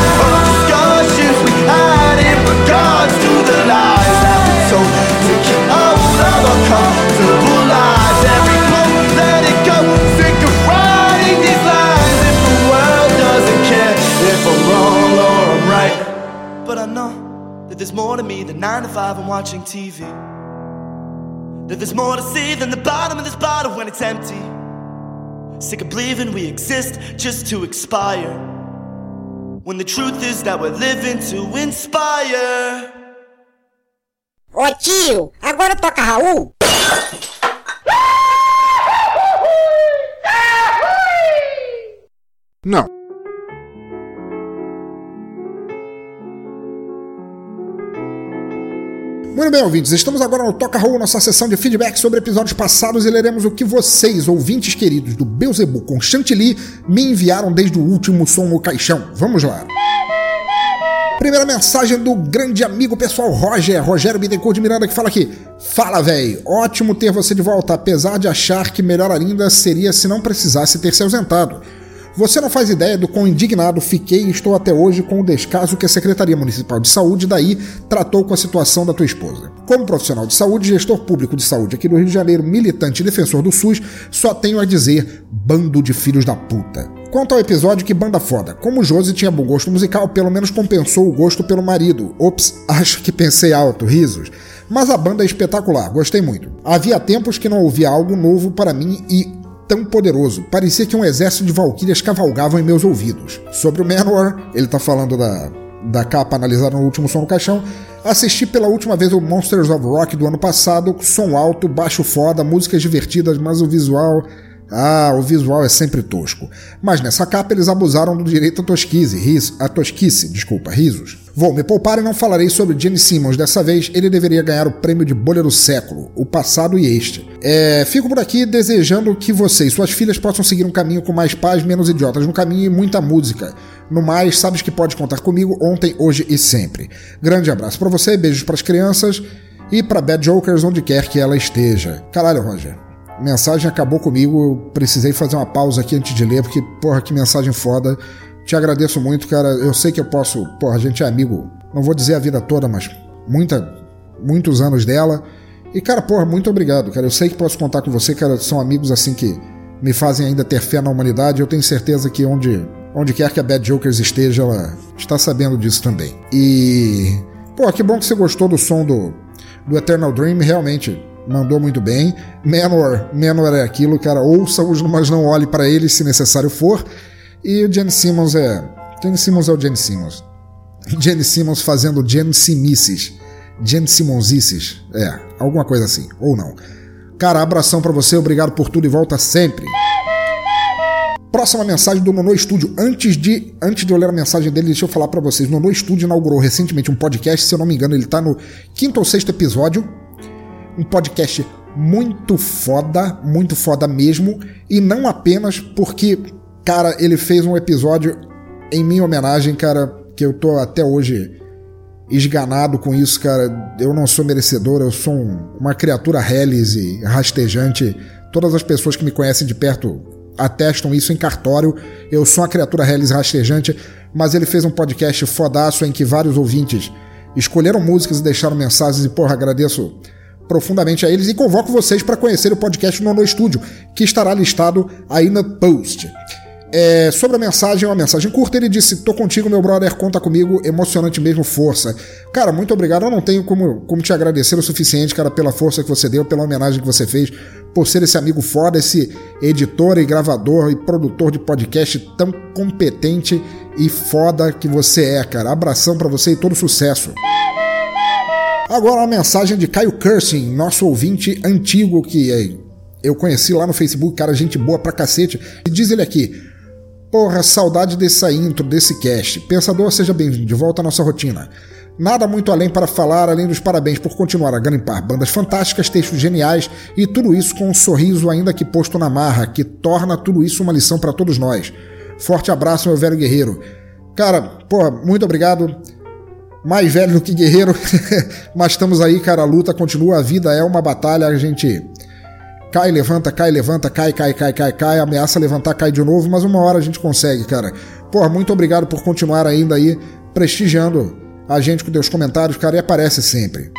more to me than 9 to 5 and watching TV. That there's more to see than the bottom of this bottle when it's empty. Sick of believing we exist just to expire. When the truth is that we're living to inspire. Ô tio, agora toca Raul. Não. Muito bem, ouvintes, estamos agora no Toca Roll, nossa sessão de feedback sobre episódios passados e leremos o que vocês, ouvintes queridos do Beuzebu com Chantilly, me enviaram desde o último som no caixão. Vamos lá. Primeira mensagem do grande amigo pessoal Roger, Rogério Bittencourt de Miranda, que fala aqui. Fala, véi, ótimo ter você de volta, apesar de achar que melhor ainda seria se não precisasse ter se ausentado. Você não faz ideia do quão indignado fiquei e estou até hoje com o descaso que a Secretaria Municipal de Saúde daí tratou com a situação da tua esposa. Como profissional de saúde, gestor público de saúde aqui do Rio de Janeiro, militante e defensor do SUS, só tenho a dizer: bando de filhos da puta. Quanto ao episódio, que banda foda. Como Josie tinha bom gosto musical, pelo menos compensou o gosto pelo marido. Ops, acho que pensei alto, risos. Mas a banda é espetacular, gostei muito. Havia tempos que não ouvia algo novo para mim e tão poderoso. Parecia que um exército de valquírias cavalgavam em meus ouvidos. Sobre o Manowar, ele tá falando da, da capa analisada no último som do caixão. Assisti pela última vez o Monsters of Rock do ano passado, som alto, baixo foda, músicas divertidas, mas o visual. Ah, o visual é sempre tosco. Mas nessa capa eles abusaram do direito à tosquice, riso, a tosquice, desculpa, risos. Vou me poupar e não falarei sobre Gene Simmons dessa vez, ele deveria ganhar o prêmio de bolha do século, o passado e este. É, fico por aqui desejando que você e suas filhas possam seguir um caminho com mais paz, menos idiotas no caminho e muita música. No mais, sabes que pode contar comigo ontem, hoje e sempre. Grande abraço para você, beijos para as crianças e para Bad Jokers onde quer que ela esteja. Caralho, Roger. Mensagem acabou comigo, eu precisei fazer uma pausa aqui antes de ler, porque, porra, que mensagem foda. Te agradeço muito, cara. Eu sei que eu posso. Porra, a gente é amigo, não vou dizer a vida toda, mas muita, muitos anos dela. E, cara, porra, muito obrigado, cara. Eu sei que posso contar com você, cara. São amigos assim que me fazem ainda ter fé na humanidade. Eu tenho certeza que onde, onde quer que a Bad Jokers esteja, ela está sabendo disso também. E. Pô, que bom que você gostou do som do, do Eternal Dream, realmente mandou muito bem. Manor, Manor é aquilo, cara. Ouça-os, mas não olhe para eles se necessário for. E o Gene Simmons é. Gene Simmons é o Gene Simmons. Gene Simmons fazendo Gene Simisses. Gene Simonsices. É, alguma coisa assim. Ou não. Cara, abração para você, obrigado por tudo e volta sempre. Próxima mensagem do Nono Studio. Antes de, antes de eu ler a mensagem dele, deixa eu falar para vocês. Nono Studio inaugurou recentemente um podcast, se eu não me engano, ele tá no quinto ou sexto episódio. Um podcast muito foda, muito foda mesmo, e não apenas porque, cara, ele fez um episódio em minha homenagem, cara, que eu tô até hoje esganado com isso, cara. Eu não sou merecedor, eu sou um, uma criatura reles e rastejante. Todas as pessoas que me conhecem de perto atestam isso em cartório. Eu sou uma criatura reles rastejante, mas ele fez um podcast fodaço em que vários ouvintes escolheram músicas e deixaram mensagens e, porra, agradeço profundamente a eles e convoco vocês para conhecer o podcast no No Estúdio, que estará listado aí no post. É, sobre a mensagem, uma mensagem curta, ele disse: Tô contigo, meu brother, conta comigo, emocionante mesmo, força. Cara, muito obrigado. Eu não tenho como, como te agradecer o suficiente, cara, pela força que você deu, pela homenagem que você fez, por ser esse amigo foda, esse editor e gravador e produtor de podcast tão competente e foda que você é, cara. Abração para você e todo sucesso. Agora uma mensagem de Caio Cursing, nosso ouvinte antigo que eu conheci lá no Facebook, cara, gente boa pra cacete. E diz ele aqui: Porra, saudade dessa intro, desse cast. Pensador, seja bem-vindo de volta à nossa rotina. Nada muito além para falar, além dos parabéns por continuar a garimpar bandas fantásticas, textos geniais e tudo isso com um sorriso ainda que posto na marra, que torna tudo isso uma lição para todos nós. Forte abraço, meu velho guerreiro. Cara, porra, muito obrigado. Mais velho do que guerreiro, mas estamos aí, cara. A luta continua, a vida é uma batalha, a gente Cai, levanta, cai, levanta, cai, cai, cai, cai, cai, ameaça levantar, cai de novo, mas uma hora a gente consegue, cara. Pô, muito obrigado por continuar ainda aí prestigiando a gente com teus comentários, cara, e aparece sempre.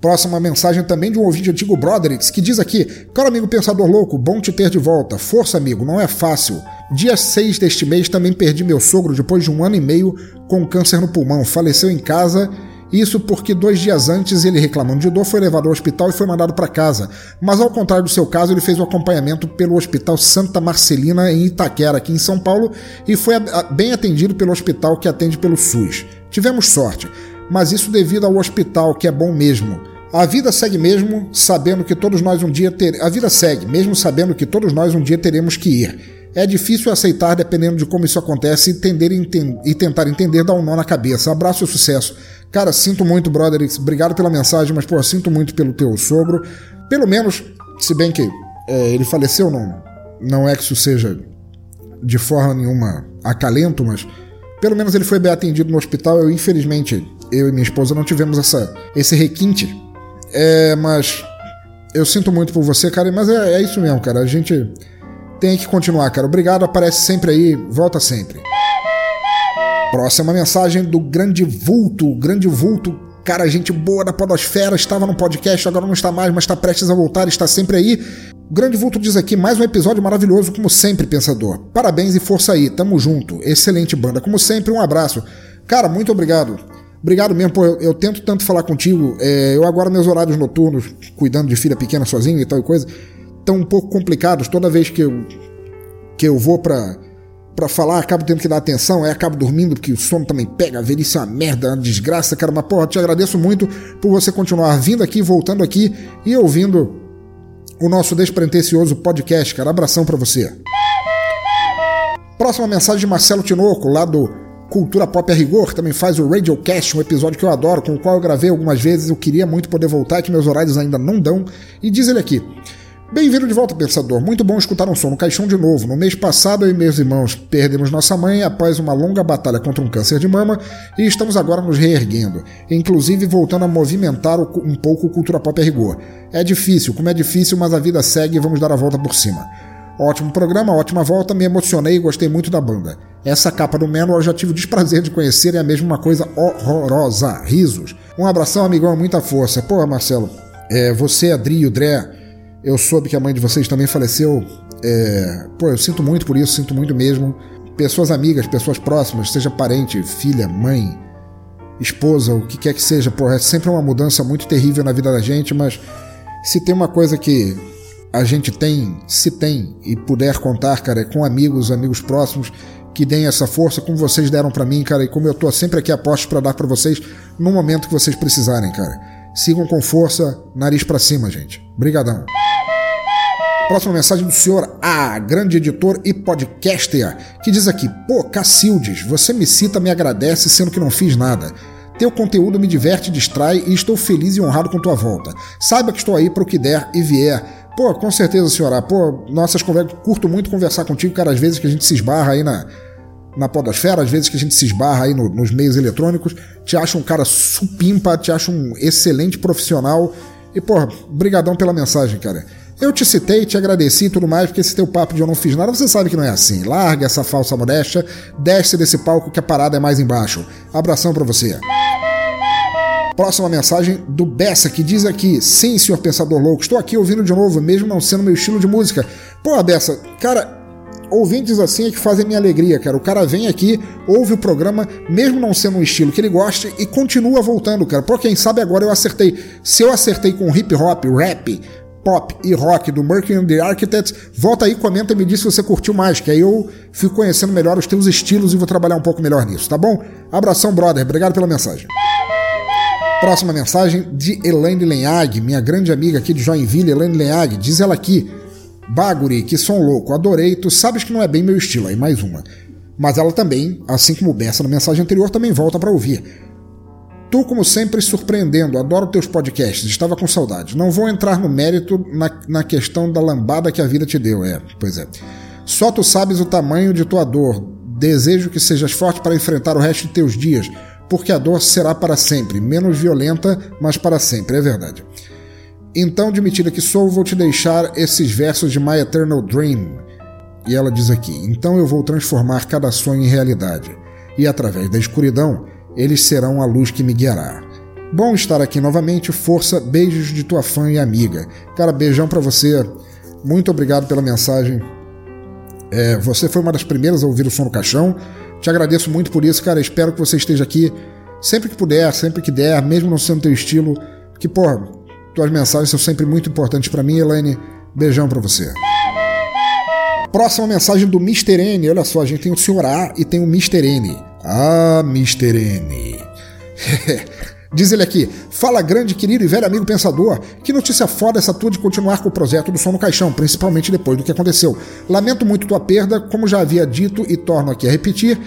Próxima mensagem também de um ouvinte antigo Broderix, que diz aqui: Caro amigo pensador louco, bom te ter de volta. Força, amigo, não é fácil. Dia 6 deste mês também perdi meu sogro depois de um ano e meio com câncer no pulmão. Faleceu em casa isso porque dois dias antes ele, reclamando de dor, foi levado ao hospital e foi mandado para casa. Mas ao contrário do seu caso, ele fez o acompanhamento pelo Hospital Santa Marcelina em Itaquera, aqui em São Paulo, e foi bem atendido pelo hospital que atende pelo SUS. Tivemos sorte, mas isso devido ao hospital, que é bom mesmo. A vida segue mesmo, sabendo que todos nós um dia ter... A vida segue, mesmo sabendo que todos nós um dia teremos que ir. É difícil aceitar dependendo de como isso acontece entender, e tentar entender dar um nó na cabeça. Abraço e sucesso. Cara, sinto muito, brother. Obrigado pela mensagem, mas, pô, sinto muito pelo teu sogro. Pelo menos, se bem que é, ele faleceu, não, não é que isso seja de forma nenhuma acalento, mas pelo menos ele foi bem atendido no hospital. Eu, infelizmente, eu e minha esposa não tivemos essa, esse requinte. É, mas eu sinto muito por você, cara. Mas é, é isso mesmo, cara. A gente tem que continuar, cara. Obrigado, aparece sempre aí, volta sempre. Próxima mensagem do Grande Vulto. Grande Vulto, cara, gente boa da Podosfera, estava no podcast, agora não está mais, mas está prestes a voltar, está sempre aí. O Grande Vulto diz aqui: mais um episódio maravilhoso, como sempre, pensador. Parabéns e força aí, tamo junto. Excelente banda, como sempre, um abraço. Cara, muito obrigado. Obrigado mesmo, pô, eu, eu tento tanto falar contigo. É, eu agora, meus horários noturnos, cuidando de filha pequena sozinho e tal e coisa, estão um pouco complicados. Toda vez que eu, que eu vou pra para falar, acabo tendo que dar atenção, aí acabo dormindo porque o sono também pega, a velhice é uma merda, é uma desgraça, cara. Mas, porra, te agradeço muito por você continuar vindo aqui, voltando aqui e ouvindo o nosso despretensioso podcast, cara. Abração para você. Próxima mensagem de Marcelo Tinoco, lá do Cultura Pop a Rigor, também faz o Radiocast, um episódio que eu adoro, com o qual eu gravei algumas vezes. Eu queria muito poder voltar, que meus horários ainda não dão. E diz ele aqui: Bem-vindo de volta, pensador. Muito bom escutar um som no caixão de novo. No mês passado, eu e meus irmãos perdemos nossa mãe após uma longa batalha contra um câncer de mama e estamos agora nos reerguendo, inclusive voltando a movimentar um pouco o cultura pop a rigor. É difícil, como é difícil, mas a vida segue e vamos dar a volta por cima. Ótimo programa, ótima volta, me emocionei e gostei muito da banda. Essa capa do eu já tive o desprazer de conhecer e é mesmo uma coisa horrorosa. Risos. Um abração, amigão, muita força. Porra, Marcelo, é, você, Adri e o Dré eu soube que a mãe de vocês também faleceu. É... Pô, eu sinto muito por isso, sinto muito mesmo. Pessoas amigas, pessoas próximas, seja parente, filha, mãe, esposa, o que quer que seja, pô, é sempre uma mudança muito terrível na vida da gente, mas se tem uma coisa que a gente tem, se tem e puder contar, cara, é com amigos, amigos próximos que deem essa força, como vocês deram para mim, cara, e como eu tô sempre aqui a postos para dar para vocês no momento que vocês precisarem, cara. Sigam com força, nariz para cima, gente. Brigadão. Próxima mensagem do senhor A, grande editor e podcaster, que diz aqui: Pô, Cacildes, você me cita, me agradece, sendo que não fiz nada. Teu conteúdo me diverte, distrai e estou feliz e honrado com tua volta. Saiba que estou aí para o que der e vier. Pô, com certeza, senhora. Pô, nossas conversas. Curto muito conversar contigo, cara. Às vezes que a gente se esbarra aí na, na podosfera, às vezes que a gente se esbarra aí no, nos meios eletrônicos. Te acho um cara supimpa, te acho um excelente profissional. E, pô, brigadão pela mensagem, cara. Eu te citei, te agradeci e tudo mais, porque esse teu papo de eu não fiz nada, você sabe que não é assim. Larga essa falsa modéstia, desce desse palco que a parada é mais embaixo. Abração para você. Próxima mensagem do Bessa, que diz aqui: Sim, senhor pensador louco, estou aqui ouvindo de novo, mesmo não sendo meu estilo de música. Pô, Bessa, cara, ouvintes assim é que fazem minha alegria, cara. O cara vem aqui, ouve o programa, mesmo não sendo um estilo que ele goste, e continua voltando, cara. Por quem sabe agora eu acertei. Se eu acertei com hip hop, rap, pop e rock do Mercury and the Architects, volta aí, comenta e me diz se você curtiu mais, que aí eu fico conhecendo melhor os teus estilos e vou trabalhar um pouco melhor nisso, tá bom? Abração, brother. Obrigado pela mensagem. Próxima mensagem de Elaine Lenhag, minha grande amiga aqui de Joinville, Elaine Lenhag. Diz ela aqui: Baguri, que som louco, adorei, tu sabes que não é bem meu estilo. Aí mais uma. Mas ela também, assim como Bessa na mensagem anterior, também volta para ouvir. Tu, como sempre, surpreendendo, adoro teus podcasts, estava com saudade. Não vou entrar no mérito na, na questão da lambada que a vida te deu, é, pois é. Só tu sabes o tamanho de tua dor. Desejo que sejas forte para enfrentar o resto de teus dias, porque a dor será para sempre, menos violenta, mas para sempre, é verdade. Então, mentira que sou, vou te deixar esses versos de My Eternal Dream. E ela diz aqui: Então eu vou transformar cada sonho em realidade, e através da escuridão eles serão a luz que me guiará. Bom estar aqui novamente, força, beijos de tua fã e amiga. Cara, beijão para você. Muito obrigado pela mensagem. É, você foi uma das primeiras a ouvir o som no caixão. Te agradeço muito por isso, cara. Espero que você esteja aqui sempre que puder, sempre que der, mesmo não sendo teu estilo. Que, porra, tuas mensagens são sempre muito importantes para mim, Elaine. Beijão para você. Próxima mensagem do Mr. N. Olha só, a gente tem o Sr. A e tem o Mr. N. Ah, Mr. N. Diz ele aqui, fala grande, querido e velho amigo pensador, que notícia foda essa tua de continuar com o projeto do som no caixão, principalmente depois do que aconteceu. Lamento muito tua perda, como já havia dito e torno aqui a repetir,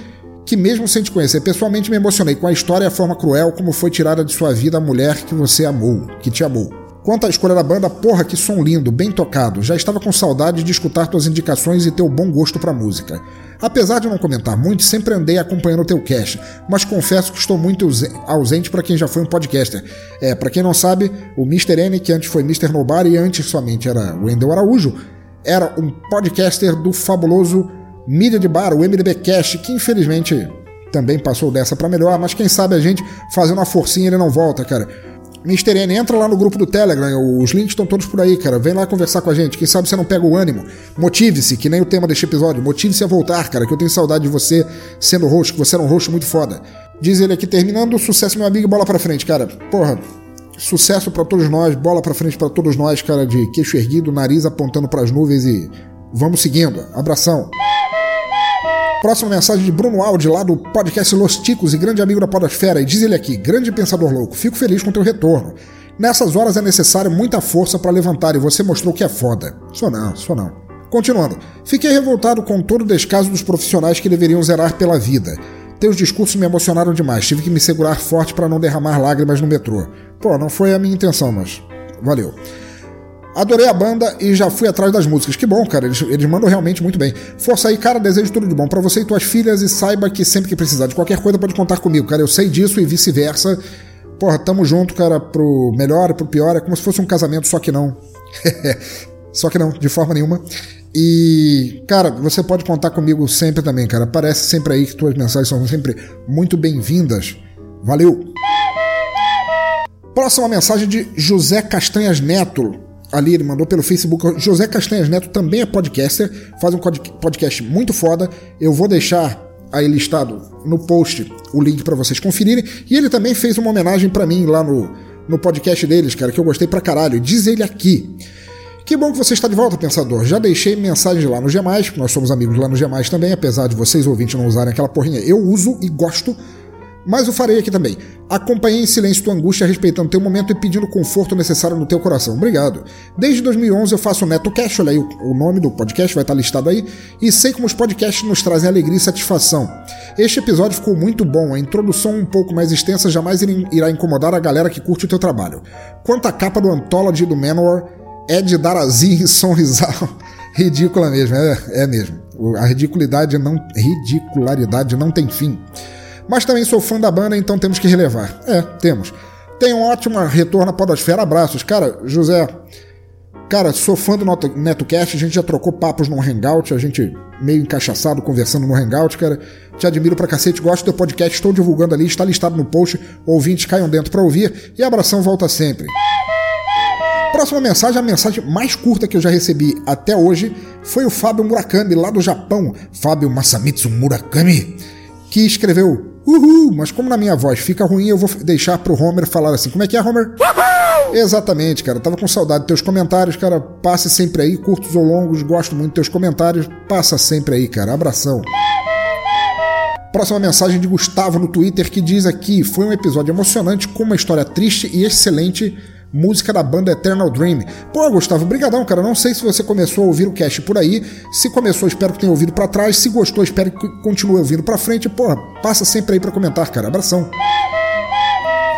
que mesmo sem te conhecer pessoalmente me emocionei com a história e a forma cruel como foi tirada de sua vida a mulher que você amou, que te amou. Quanto à escolha da banda, porra, que som lindo, bem tocado. Já estava com saudade de escutar tuas indicações e teu bom gosto pra música. Apesar de não comentar muito, sempre andei acompanhando o teu cast, mas confesso que estou muito ausente para quem já foi um podcaster. É, para quem não sabe, o Mr. N, que antes foi Mr. Nobody e antes somente era Wendel Araújo, era um podcaster do fabuloso Mídia de Bar, o MDB Cast, que infelizmente também passou dessa para melhor, mas quem sabe a gente fazendo uma forcinha ele não volta, cara. Mr. N, entra lá no grupo do Telegram, os links estão todos por aí, cara. Vem lá conversar com a gente. Quem sabe você não pega o ânimo. Motive-se, que nem o tema deste episódio. Motive-se a voltar, cara, que eu tenho saudade de você sendo roxo, que você era um roxo muito foda. Diz ele aqui, terminando, sucesso, meu amigo, bola pra frente, cara. Porra, sucesso para todos nós, bola pra frente para todos nós, cara, de queixo erguido, nariz apontando para as nuvens e vamos seguindo. Abração. Próxima mensagem de Bruno Aldi, lá do podcast Los Ticos e grande amigo da Podosfera, e diz ele aqui: Grande pensador louco, fico feliz com teu retorno. Nessas horas é necessário muita força para levantar e você mostrou que é foda. Só não, só não. Continuando, fiquei revoltado com todo o descaso dos profissionais que deveriam zerar pela vida. Teus discursos me emocionaram demais, tive que me segurar forte para não derramar lágrimas no metrô. Pô, não foi a minha intenção, mas valeu. Adorei a banda e já fui atrás das músicas. Que bom, cara. Eles, eles mandam realmente muito bem. Força aí, cara. Desejo tudo de bom para você e tuas filhas. E saiba que sempre que precisar de qualquer coisa pode contar comigo, cara. Eu sei disso e vice-versa. Porra, tamo junto, cara. Pro melhor e pro pior. É como se fosse um casamento, só que não. só que não, de forma nenhuma. E, cara, você pode contar comigo sempre também, cara. Parece sempre aí que tuas mensagens são sempre muito bem-vindas. Valeu! Próxima mensagem de José Castanhas Neto ali, ele mandou pelo Facebook. José Castanhas Neto também é podcaster, faz um podcast muito foda. Eu vou deixar aí listado no post o link para vocês conferirem. E ele também fez uma homenagem para mim lá no, no podcast deles, cara, que eu gostei pra caralho. Diz ele aqui. Que bom que você está de volta, pensador. Já deixei mensagem lá no G+, nós somos amigos lá no G+, também, apesar de vocês ouvintes não usarem aquela porrinha. Eu uso e gosto, Mas eu farei aqui também. Acompanhei em silêncio tua angústia, respeitando teu momento e pedindo o conforto necessário no teu coração. Obrigado. Desde 2011 eu faço o NetoCast, olha aí o, o nome do podcast vai estar listado aí, e sei como os podcasts nos trazem alegria e satisfação. Este episódio ficou muito bom, a introdução um pouco mais extensa jamais irá incomodar a galera que curte o teu trabalho. Quanto à capa do Anthology do Manowar, é de dar azia e sonrisal. Ridícula mesmo, é, é mesmo. A ridiculidade não, ridicularidade não tem fim. Mas também sou fã da banda, então temos que relevar. É, temos. Tem um ótimo retorno à Podosfera. Abraços. Cara, José, cara, sou fã do NetoCast. A gente já trocou papos no Hangout. A gente meio encaixaçado conversando no Hangout, cara. Te admiro pra cacete. Gosto do podcast. Estou divulgando ali. Está listado no post. Ouvintes caiam dentro pra ouvir. E abração volta sempre. Próxima mensagem, a mensagem mais curta que eu já recebi até hoje, foi o Fábio Murakami, lá do Japão. Fábio Masamitsu Murakami, que escreveu Uhul! Mas como na minha voz fica ruim, eu vou deixar pro Homer falar assim. Como é que é, Homer? Uhul! Exatamente, cara. Tava com saudade dos teus comentários, cara. Passe sempre aí, curtos ou longos. Gosto muito dos teus comentários. Passa sempre aí, cara. Abração. Próxima mensagem de Gustavo no Twitter que diz aqui: Foi um episódio emocionante com uma história triste e excelente música da banda Eternal Dream. Pô, Gustavo, brigadão, cara. Não sei se você começou a ouvir o cast por aí. Se começou, espero que tenha ouvido para trás. Se gostou, espero que continue ouvindo para frente. Porra, passa sempre aí para comentar, cara. Abração.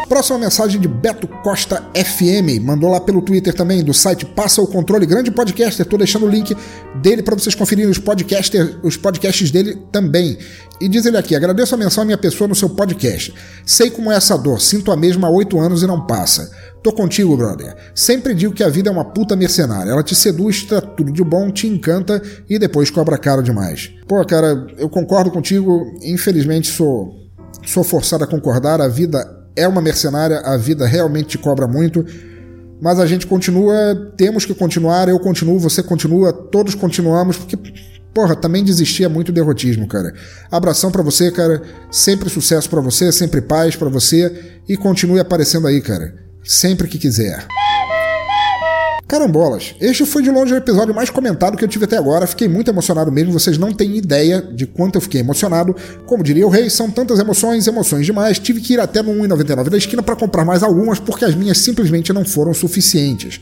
Próxima mensagem de Beto Costa FM, mandou lá pelo Twitter também, do site Passa o Controle, grande podcaster, tô deixando o link dele para vocês conferirem os, os podcasts dele também. E diz ele aqui, agradeço a menção à minha pessoa no seu podcast. Sei como é essa dor, sinto a mesma há oito anos e não passa. Tô contigo, brother. Sempre digo que a vida é uma puta mercenária. Ela te seduz, tá tudo de bom, te encanta e depois cobra caro demais. Pô, cara, eu concordo contigo. Infelizmente sou, sou forçado a concordar. A vida é uma mercenária, a vida realmente te cobra muito. Mas a gente continua, temos que continuar, eu continuo, você continua, todos continuamos, porque, porra, também desistir é muito derrotismo, cara. Abração para você, cara. Sempre sucesso para você, sempre paz para você e continue aparecendo aí, cara sempre que quiser. Carambolas, este foi de longe o episódio mais comentado que eu tive até agora. Fiquei muito emocionado mesmo, vocês não têm ideia de quanto eu fiquei emocionado. Como diria o rei, são tantas emoções, emoções demais. Tive que ir até no 1,99 da esquina para comprar mais algumas porque as minhas simplesmente não foram suficientes.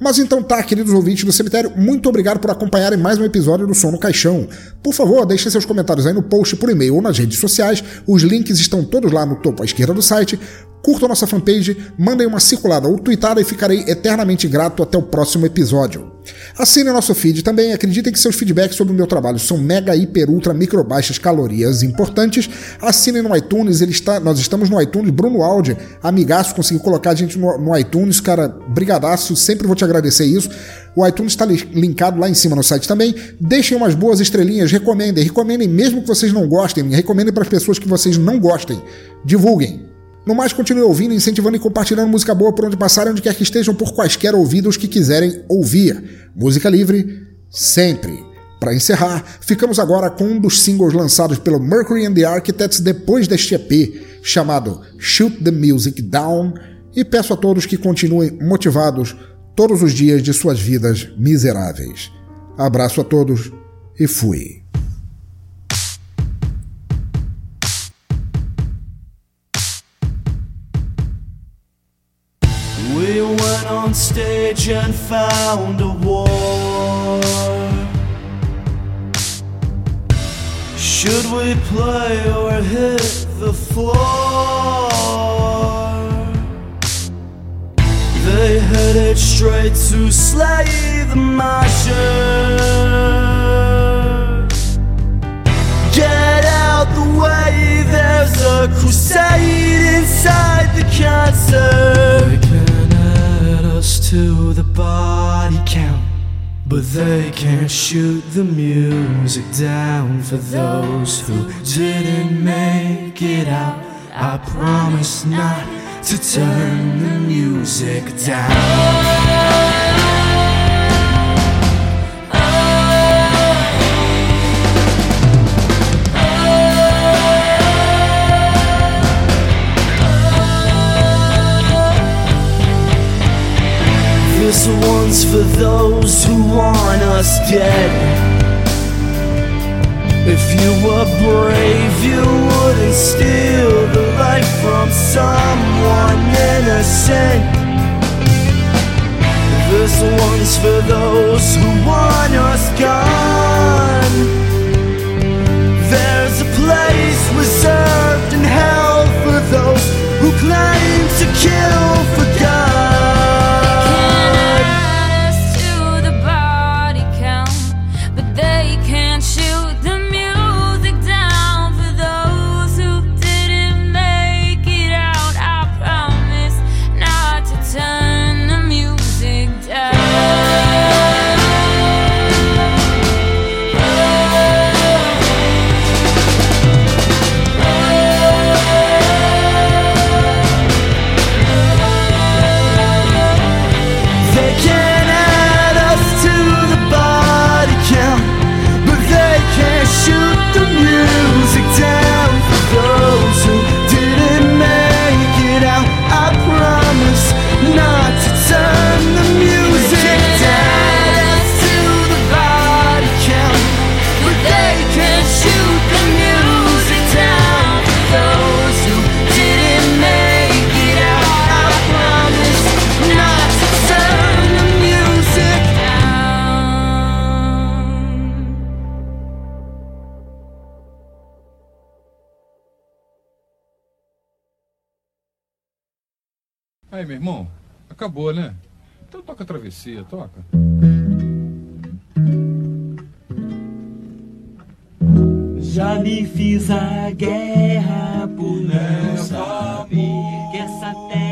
Mas então tá, queridos ouvintes do cemitério, muito obrigado por acompanharem mais um episódio do Som no Caixão. Por favor, deixem seus comentários aí no post, por e-mail ou nas redes sociais. Os links estão todos lá no topo à esquerda do site. Curtam nossa fanpage, mandem uma circulada ou tweetada e ficarei eternamente grato até o próximo episódio. Assinem nosso feed também, acreditem que seus feedbacks sobre o meu trabalho são mega, hiper, ultra, micro, baixas calorias importantes. Assinem no iTunes, ele está, nós estamos no iTunes, Bruno Aldi, amigaço, conseguiu colocar a gente no, no iTunes, cara, brigadaço, sempre vou te agradecer isso. O iTunes está linkado lá em cima no site também. Deixem umas boas estrelinhas, recomendem, recomendem mesmo que vocês não gostem, recomendem para as pessoas que vocês não gostem. Divulguem. No mais, continue ouvindo, incentivando e compartilhando música boa por onde passarem, onde quer que estejam, por quaisquer ouvidos que quiserem ouvir. Música livre, sempre. Para encerrar, ficamos agora com um dos singles lançados pelo Mercury and the Architects depois deste EP, chamado Shoot the Music Down, e peço a todos que continuem motivados todos os dias de suas vidas miseráveis. Abraço a todos e fui. On stage and found a war. Should we play or hit the floor? They headed straight to slay the marshals. Get out the way, there's a crusade inside the concert us to the body count. But they can't shoot the music down for those who didn't make it out. I promise not to turn the music down. This one's for those who want us dead. If you were brave, you wouldn't steal the life from someone innocent. This one's for those who want us gone. There's a place reserved in hell for those who claim to kill for Toca a travessia, toca. Já me fiz a guerra por não saber que essa terra.